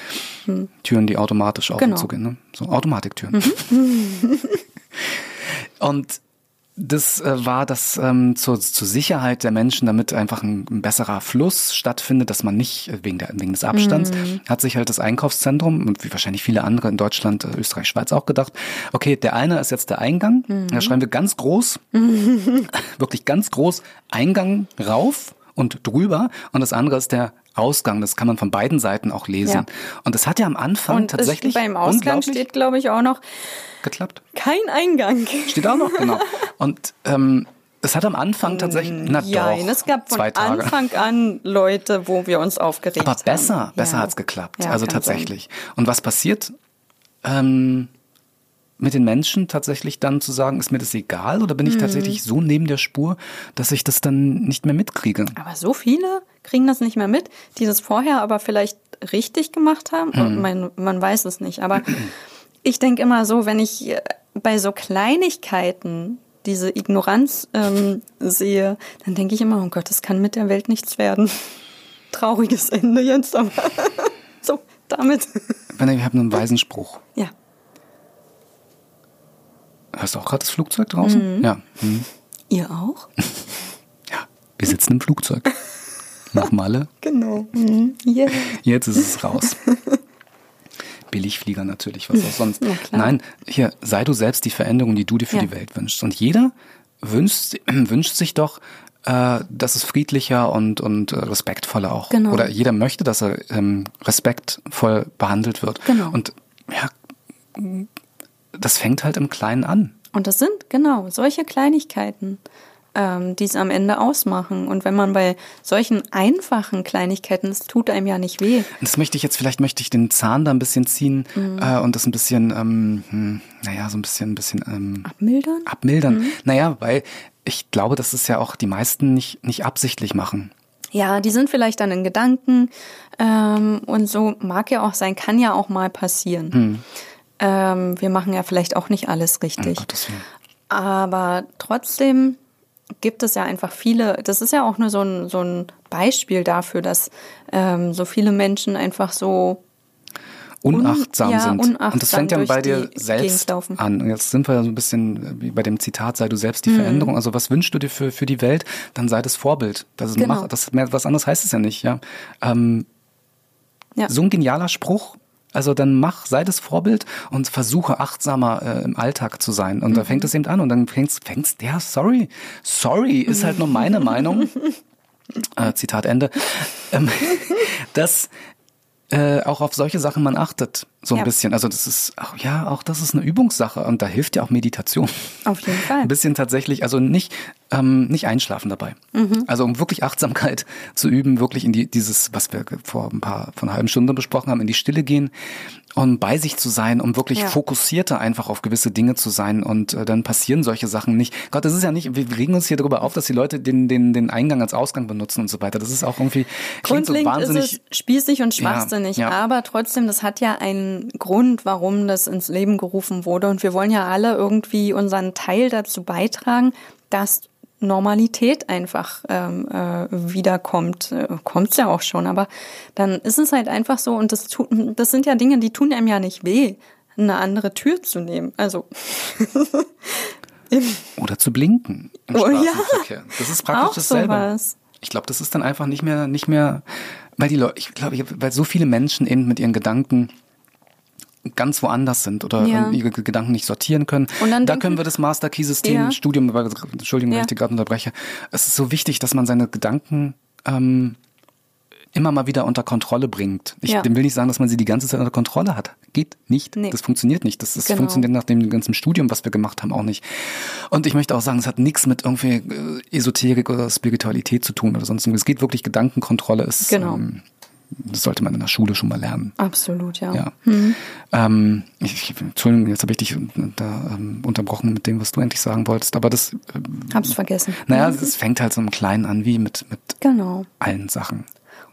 hm. Türen, die automatisch auf genau. und zu gehen, ne? So Automatiktüren. Mhm. und das äh, war das ähm, zur, zur Sicherheit der Menschen, damit einfach ein, ein besserer Fluss stattfindet, dass man nicht äh, wegen, der, wegen des Abstands, mhm. hat sich halt das Einkaufszentrum und wie wahrscheinlich viele andere in Deutschland, äh, Österreich, Schweiz auch gedacht, okay, der eine ist jetzt der Eingang, mhm. da schreiben wir ganz groß, wirklich ganz groß Eingang rauf und drüber und das andere ist der Ausgang. Das kann man von beiden Seiten auch lesen. Ja. Und das hat ja am Anfang und tatsächlich beim Ausgang steht, glaube ich, auch noch geklappt. Kein Eingang. Steht auch noch genau. Und ähm, es hat am Anfang tatsächlich, na ja, doch, es gab von Anfang an Leute, wo wir uns aufgeregt Aber besser, haben. besser ja. hat's geklappt. Ja, also tatsächlich. Sein. Und was passiert? Ähm, mit den Menschen tatsächlich dann zu sagen, ist mir das egal oder bin ich mhm. tatsächlich so neben der Spur, dass ich das dann nicht mehr mitkriege? Aber so viele kriegen das nicht mehr mit, die das vorher aber vielleicht richtig gemacht haben. Mhm. Man, man weiß es nicht. Aber ich denke immer so, wenn ich äh, bei so Kleinigkeiten diese Ignoranz ähm, sehe, dann denke ich immer, oh Gott, das kann mit der Welt nichts werden. Trauriges Ende jetzt, aber so, damit. Ich habe einen weisen Spruch. Hörst du auch gerade das Flugzeug draußen? Mhm. Ja. Mhm. Ihr auch? ja, wir sitzen im Flugzeug. Nach Malle. Genau. Mhm. Yeah. Jetzt ist es raus. Billigflieger natürlich, was auch sonst. Nein, hier, sei du selbst die Veränderung, die du dir für ja. die Welt wünschst. Und jeder wünscht, wünscht sich doch, äh, dass es friedlicher und, und äh, respektvoller auch. Genau. Oder jeder möchte, dass er ähm, respektvoll behandelt wird. Genau. Und ja, das fängt halt im Kleinen an. Und das sind genau solche Kleinigkeiten, ähm, die es am Ende ausmachen. Und wenn man bei solchen einfachen Kleinigkeiten, es tut einem ja nicht weh. Das möchte ich jetzt, vielleicht möchte ich den Zahn da ein bisschen ziehen mhm. äh, und das ein bisschen, ähm, hm, naja, so ein bisschen, ein bisschen ähm, abmildern. Abmildern. Mhm. Naja, weil ich glaube, dass es ja auch die meisten nicht, nicht absichtlich machen. Ja, die sind vielleicht dann in Gedanken ähm, und so mag ja auch sein, kann ja auch mal passieren. Mhm. Ähm, wir machen ja vielleicht auch nicht alles richtig. Aber trotzdem gibt es ja einfach viele, das ist ja auch nur so ein, so ein Beispiel dafür, dass ähm, so viele Menschen einfach so unachtsam un, ja, sind. Unachtsam und das fängt ja bei dir selbst an. Und jetzt sind wir ja so ein bisschen wie bei dem Zitat, sei du selbst die mhm. Veränderung. Also was wünschst du dir für, für die Welt? Dann sei das Vorbild. Das ist genau. mach, das, mehr, was anderes heißt es ja nicht, ja. Ähm, ja. So ein genialer Spruch, also dann mach, sei das Vorbild und versuche achtsamer äh, im Alltag zu sein. Und mhm. da fängt es eben an und dann fängst, fängst, ja, sorry, sorry, ist halt nur meine Meinung. Äh, Zitat Ende. Ähm, dass äh, auch auf solche Sachen man achtet, so ein ja. bisschen. Also das ist, ach, ja, auch das ist eine Übungssache und da hilft ja auch Meditation. Auf jeden Fall. Ein bisschen tatsächlich, also nicht, ähm, nicht einschlafen dabei. Mhm. Also um wirklich Achtsamkeit zu üben, wirklich in die, dieses, was wir vor ein paar, von einer halben Stunde besprochen haben, in die Stille gehen um bei sich zu sein, um wirklich ja. fokussierter einfach auf gewisse Dinge zu sein und äh, dann passieren solche Sachen nicht. Gott, das ist ja nicht, wir regen uns hier darüber auf, dass die Leute den, den, den Eingang als Ausgang benutzen und so weiter. Das ist auch irgendwie Grundlegend so wahnsinnig, ist es spießig und schwachsinnig, ja, ja. aber trotzdem, das hat ja einen Grund, warum das ins Leben gerufen wurde und wir wollen ja alle irgendwie unseren Teil dazu beitragen, dass Normalität einfach ähm, äh, wiederkommt. Äh, Kommt's ja auch schon, aber dann ist es halt einfach so und das tut, das sind ja Dinge, die tun einem ja nicht weh, eine andere Tür zu nehmen. Also oder zu blinken im oh, Ja, das ist praktisch auch dasselbe. Sowas. Ich glaube, das ist dann einfach nicht mehr nicht mehr, weil die Leute, ich glaube, weil so viele Menschen eben mit ihren Gedanken ganz woanders sind oder ja. ihre Gedanken nicht sortieren können. Und dann da können wir das Master Key System ja. Studium, Entschuldigung, wenn ja. ich dich gerade unterbreche. Es ist so wichtig, dass man seine Gedanken ähm, immer mal wieder unter Kontrolle bringt. Ich Ja. dem will nicht sagen, dass man sie die ganze Zeit unter Kontrolle hat. Geht nicht. Nee. Das funktioniert nicht. Das, das Genau. funktioniert nach dem ganzen Studium, was wir gemacht haben, auch nicht. Und ich möchte auch sagen, es hat nichts mit irgendwie äh, Esoterik oder Spiritualität zu tun oder sonst irgendwas. Es geht wirklich Gedankenkontrolle. Ist, Genau. ähm, das sollte man in der Schule schon mal lernen. Absolut, ja. Ja. Ähm, ich, Entschuldigung, jetzt habe ich dich da ähm, unterbrochen mit dem, was du endlich sagen wolltest. Aber das, äh, Hab's vergessen. naja, es fängt halt so im Kleinen an, wie mit, mit Genau. allen Sachen.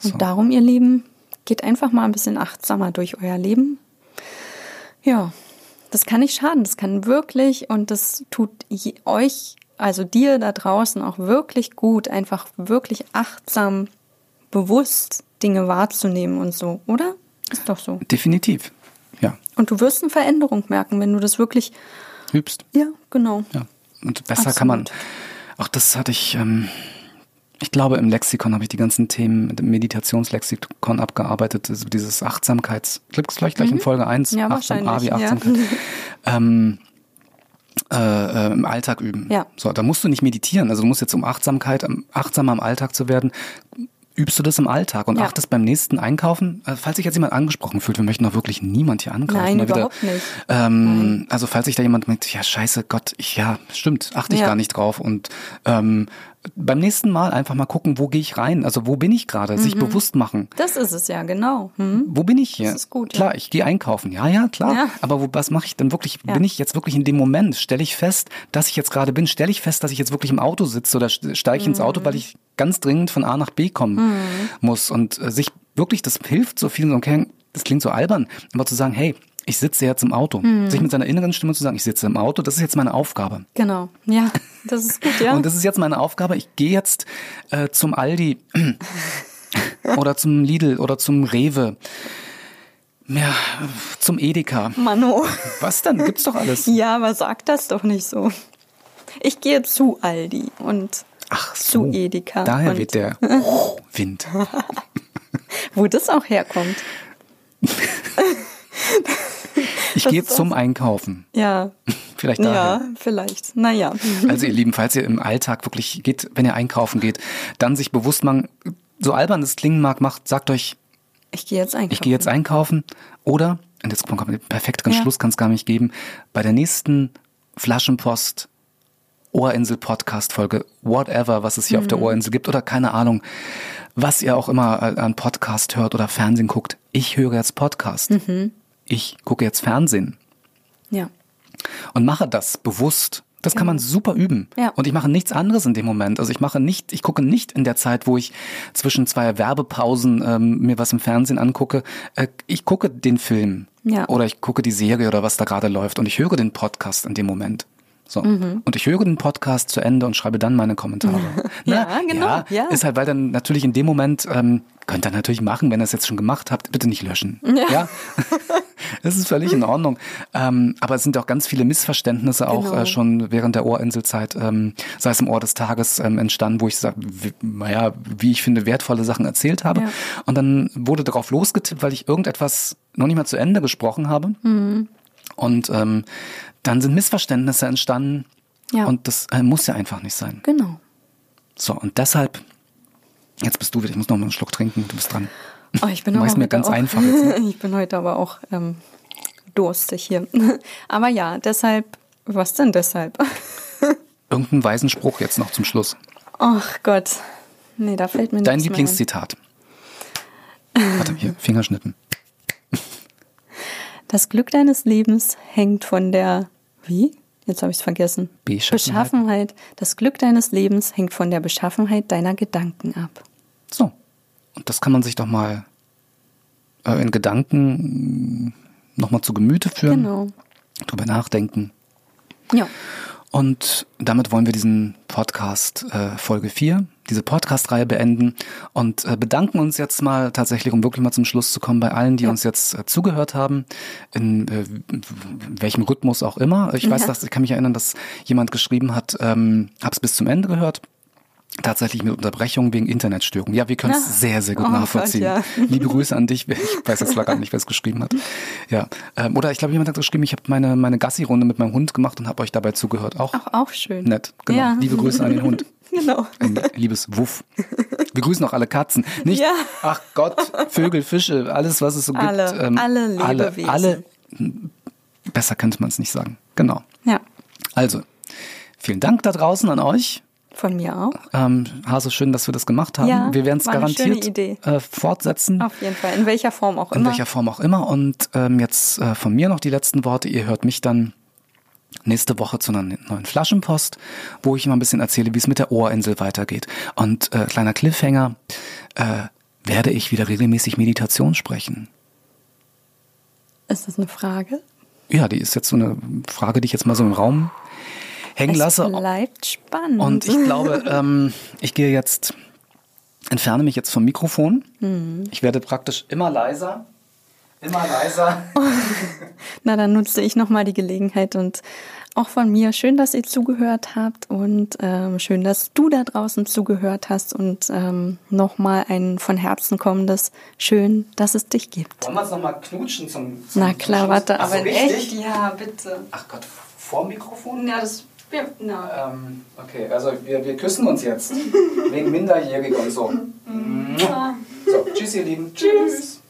Und darum, ihr Lieben, geht einfach mal ein bisschen achtsamer durch euer Leben. Ja, das kann nicht schaden. Das kann wirklich und das tut euch, also dir da draußen auch wirklich gut, einfach wirklich achtsam, bewusst Dinge wahrzunehmen und so, oder? Ist doch so. Definitiv. Ja. Und du wirst eine Veränderung merken, wenn du das wirklich, Übst. ja, genau. Ja. Und besser kann man. Absolut. Auch das hatte ich, ähm, ich glaube, im Lexikon habe ich die ganzen Themen, im Meditationslexikon abgearbeitet, also dieses Achtsamkeits, gibt's vielleicht gleich in Folge 1, Mhm. Ja, Achtsam, A wie wahrscheinlich, ja. Achtsamkeit. ähm, äh, äh, im Alltag üben. Ja. So, da musst du nicht meditieren. Also du musst jetzt um Achtsamkeit, achtsamer im Alltag zu werden, übst du das im Alltag und Ja. achtest beim nächsten Einkaufen, äh, falls sich jetzt jemand angesprochen fühlt, wir möchten doch wirklich niemand hier angreifen. Nein, mal wieder. überhaupt nicht. Ähm, also falls sich da jemand mit, ja scheiße, Gott, ich, ja, stimmt, achte ich Ja. gar nicht drauf und ähm, beim nächsten Mal einfach mal gucken, wo gehe ich rein, also wo bin ich gerade, sich bewusst machen. Das ist es ja, genau. Hm? Wo bin ich hier? Das ist gut, ja. Klar, ich gehe einkaufen. Ja, ja, klar. Ja. Aber wo, was mache ich denn wirklich? Ja. Bin ich jetzt wirklich in dem Moment? Stelle ich fest, dass ich jetzt gerade bin? Stelle ich fest, dass ich jetzt wirklich im Auto sitze oder steige ich ins Mhm. Auto, weil ich ganz dringend von A nach B kommen muss? Und äh, sich wirklich, das hilft so vielen, okay, das klingt so albern, aber zu sagen, hey, ich sitze jetzt im Auto. Mhm. Sich mit seiner inneren Stimme zu sagen, ich sitze im Auto, das ist jetzt meine Aufgabe. Genau. Ja, das ist gut, ja. Und das ist jetzt meine Aufgabe. Ich gehe jetzt äh, zum Aldi oder zum Lidl oder zum Rewe. Ja, zum Edeka. Mano. Was denn? Gibt's doch alles. Ja, aber sag das doch nicht so. Ich gehe zu Aldi und Ach so. zu Edeka. Daher weht der Wind. Wo das auch herkommt. Ich gehe zum Einkaufen. Ja, Vielleicht ja, daher. vielleicht. Naja. Also ihr Lieben, falls ihr im Alltag wirklich geht, wenn ihr einkaufen geht, dann sich bewusst machen, so albern es klingen mag, macht, sagt euch, Ich gehe jetzt einkaufen. ich gehe jetzt einkaufen oder, und jetzt kommt der perfekteren Ja. Schluss kann es gar nicht geben, bei der nächsten Flaschenpost Ohrinsel Podcast Folge, whatever, was es hier auf Mhm. der Ohrinsel gibt oder keine Ahnung, was ihr auch immer äh, an Podcast hört oder Fernsehen guckt. Ich höre jetzt Podcast. Mhm. Ich gucke jetzt Fernsehen Ja. und mache das bewusst. Das kann man super üben. Ja. Und ich mache nichts anderes in dem Moment. Also ich mache nicht, ich gucke nicht in der Zeit, wo ich zwischen zwei Werbepausen ähm, mir was im Fernsehen angucke. Äh, ich gucke den Film Ja. oder ich gucke die Serie oder was da gerade läuft und ich höre den Podcast in dem Moment. So. Mhm. Und ich höre den Podcast zu Ende und schreibe dann meine Kommentare. Ja, genau, Ja, ja. Ist halt, weil dann natürlich in dem Moment, ähm, könnt ihr natürlich machen, wenn ihr es jetzt schon gemacht habt, bitte nicht löschen. Ja. Das ist völlig in Ordnung. Ähm, aber es sind auch ganz viele Missverständnisse auch Genau. äh, schon während der Ohrinselzeit, ähm, sei es im Ohr des Tages ähm, entstanden, wo ich sag, wie, naja, wie ich finde, wertvolle Sachen erzählt habe. Ja. Und dann wurde darauf losgetippt, weil ich irgendetwas noch nicht mal zu Ende gesprochen habe. Mhm. Und ähm, dann sind Missverständnisse entstanden. Ja. Und das äh, muss ja einfach nicht sein. Genau. So, und deshalb, jetzt bist du wieder, ich muss noch mal einen Schluck trinken, du bist dran. Oh, ich bin Du machst mir heute ganz auch, einfach jetzt, ne? Ich bin heute aber auch ähm, durstig hier. Aber ja, deshalb, was denn deshalb? Irgendeinen weisen Spruch jetzt noch zum Schluss. Ach Gott. Nee, da fällt mir Dein nichts mehr ein. Lieblingszitat. Warte, hier, Fingerschnippen. Das Glück deines Lebens hängt von der, wie? Jetzt habe ich es vergessen. Beschaffenheit. Beschaffenheit. Das Glück deines Lebens hängt von der Beschaffenheit deiner Gedanken ab. So. Und das kann man sich doch mal äh, in Gedanken nochmal zu Gemüte führen, Genau. drüber nachdenken. Ja. Und damit wollen wir diesen Podcast äh, Folge 4, diese Podcast-Reihe beenden und äh, bedanken uns jetzt mal tatsächlich, um wirklich mal zum Schluss zu kommen, bei allen, die Ja. uns jetzt äh, zugehört haben, in äh, welchem Rhythmus auch immer. Ich weiß, Ja. dass ich kann mich erinnern, dass jemand geschrieben hat, ähm, hab's bis zum Ende gehört. Tatsächlich mit Unterbrechungen wegen Internetstörungen. Ja, wir können es Ja. sehr, sehr gut Oh Gott, nachvollziehen. ja. Liebe Grüße an dich. Ich weiß jetzt gar nicht, wer es geschrieben hat. Ja. Ähm, oder ich glaube, jemand hat geschrieben, ich habe meine, meine Gassi-Runde mit meinem Hund gemacht und habe euch dabei zugehört. Auch Auch, auch schön. nett. Genau. Ja. Liebe Grüße an den Hund. Genau. Ein liebes Wuff. Wir grüßen auch alle Katzen. Nicht, Ja. ach Gott, Vögel, Fische, alles, was es so Alle, gibt. ähm, alle alle, Lebewesen. alle, besser könnte man es nicht sagen. Genau. Ja, Also, vielen Dank da draußen an euch. Von mir auch. Ähm, Hase, schön, dass wir das gemacht haben. Ja, wir werden es garantiert äh, fortsetzen. Auf jeden Fall. In welcher Form auch In immer. welcher Form auch immer. Und ähm, jetzt äh, von mir noch die letzten Worte. Ihr hört mich dann nächste Woche zu einer neuen Flaschenpost, wo ich mal ein bisschen erzähle, wie es mit der Ohrinsel weitergeht. Und äh, kleiner Cliffhanger, äh, werde ich wieder regelmäßig Meditation sprechen. Ist das eine Frage? Ja, die ist jetzt so eine Frage, die ich jetzt mal so im Raum hängen Es lasse. bleibt spannend. Und ich glaube, ähm, ich gehe jetzt, entferne mich jetzt vom Mikrofon. Mhm. Ich werde praktisch immer leiser. Immer leiser. Na, dann nutze ich nochmal die Gelegenheit und auch von mir schön, dass ihr zugehört habt und ähm, schön, dass du da draußen zugehört hast und ähm, nochmal ein von Herzen kommendes Schön, dass es dich gibt. Wollen wir uns nochmal knutschen zum, zum Na klar, warte, so, aber richtig? echt? Ja, bitte. Ach Gott, vor Mikrofon? Ja, das. Ja, na. Ähm, okay, also wir, wir küssen uns jetzt. Wegen Minderjährig und so. So, tschüss ihr Lieben. Tschüss.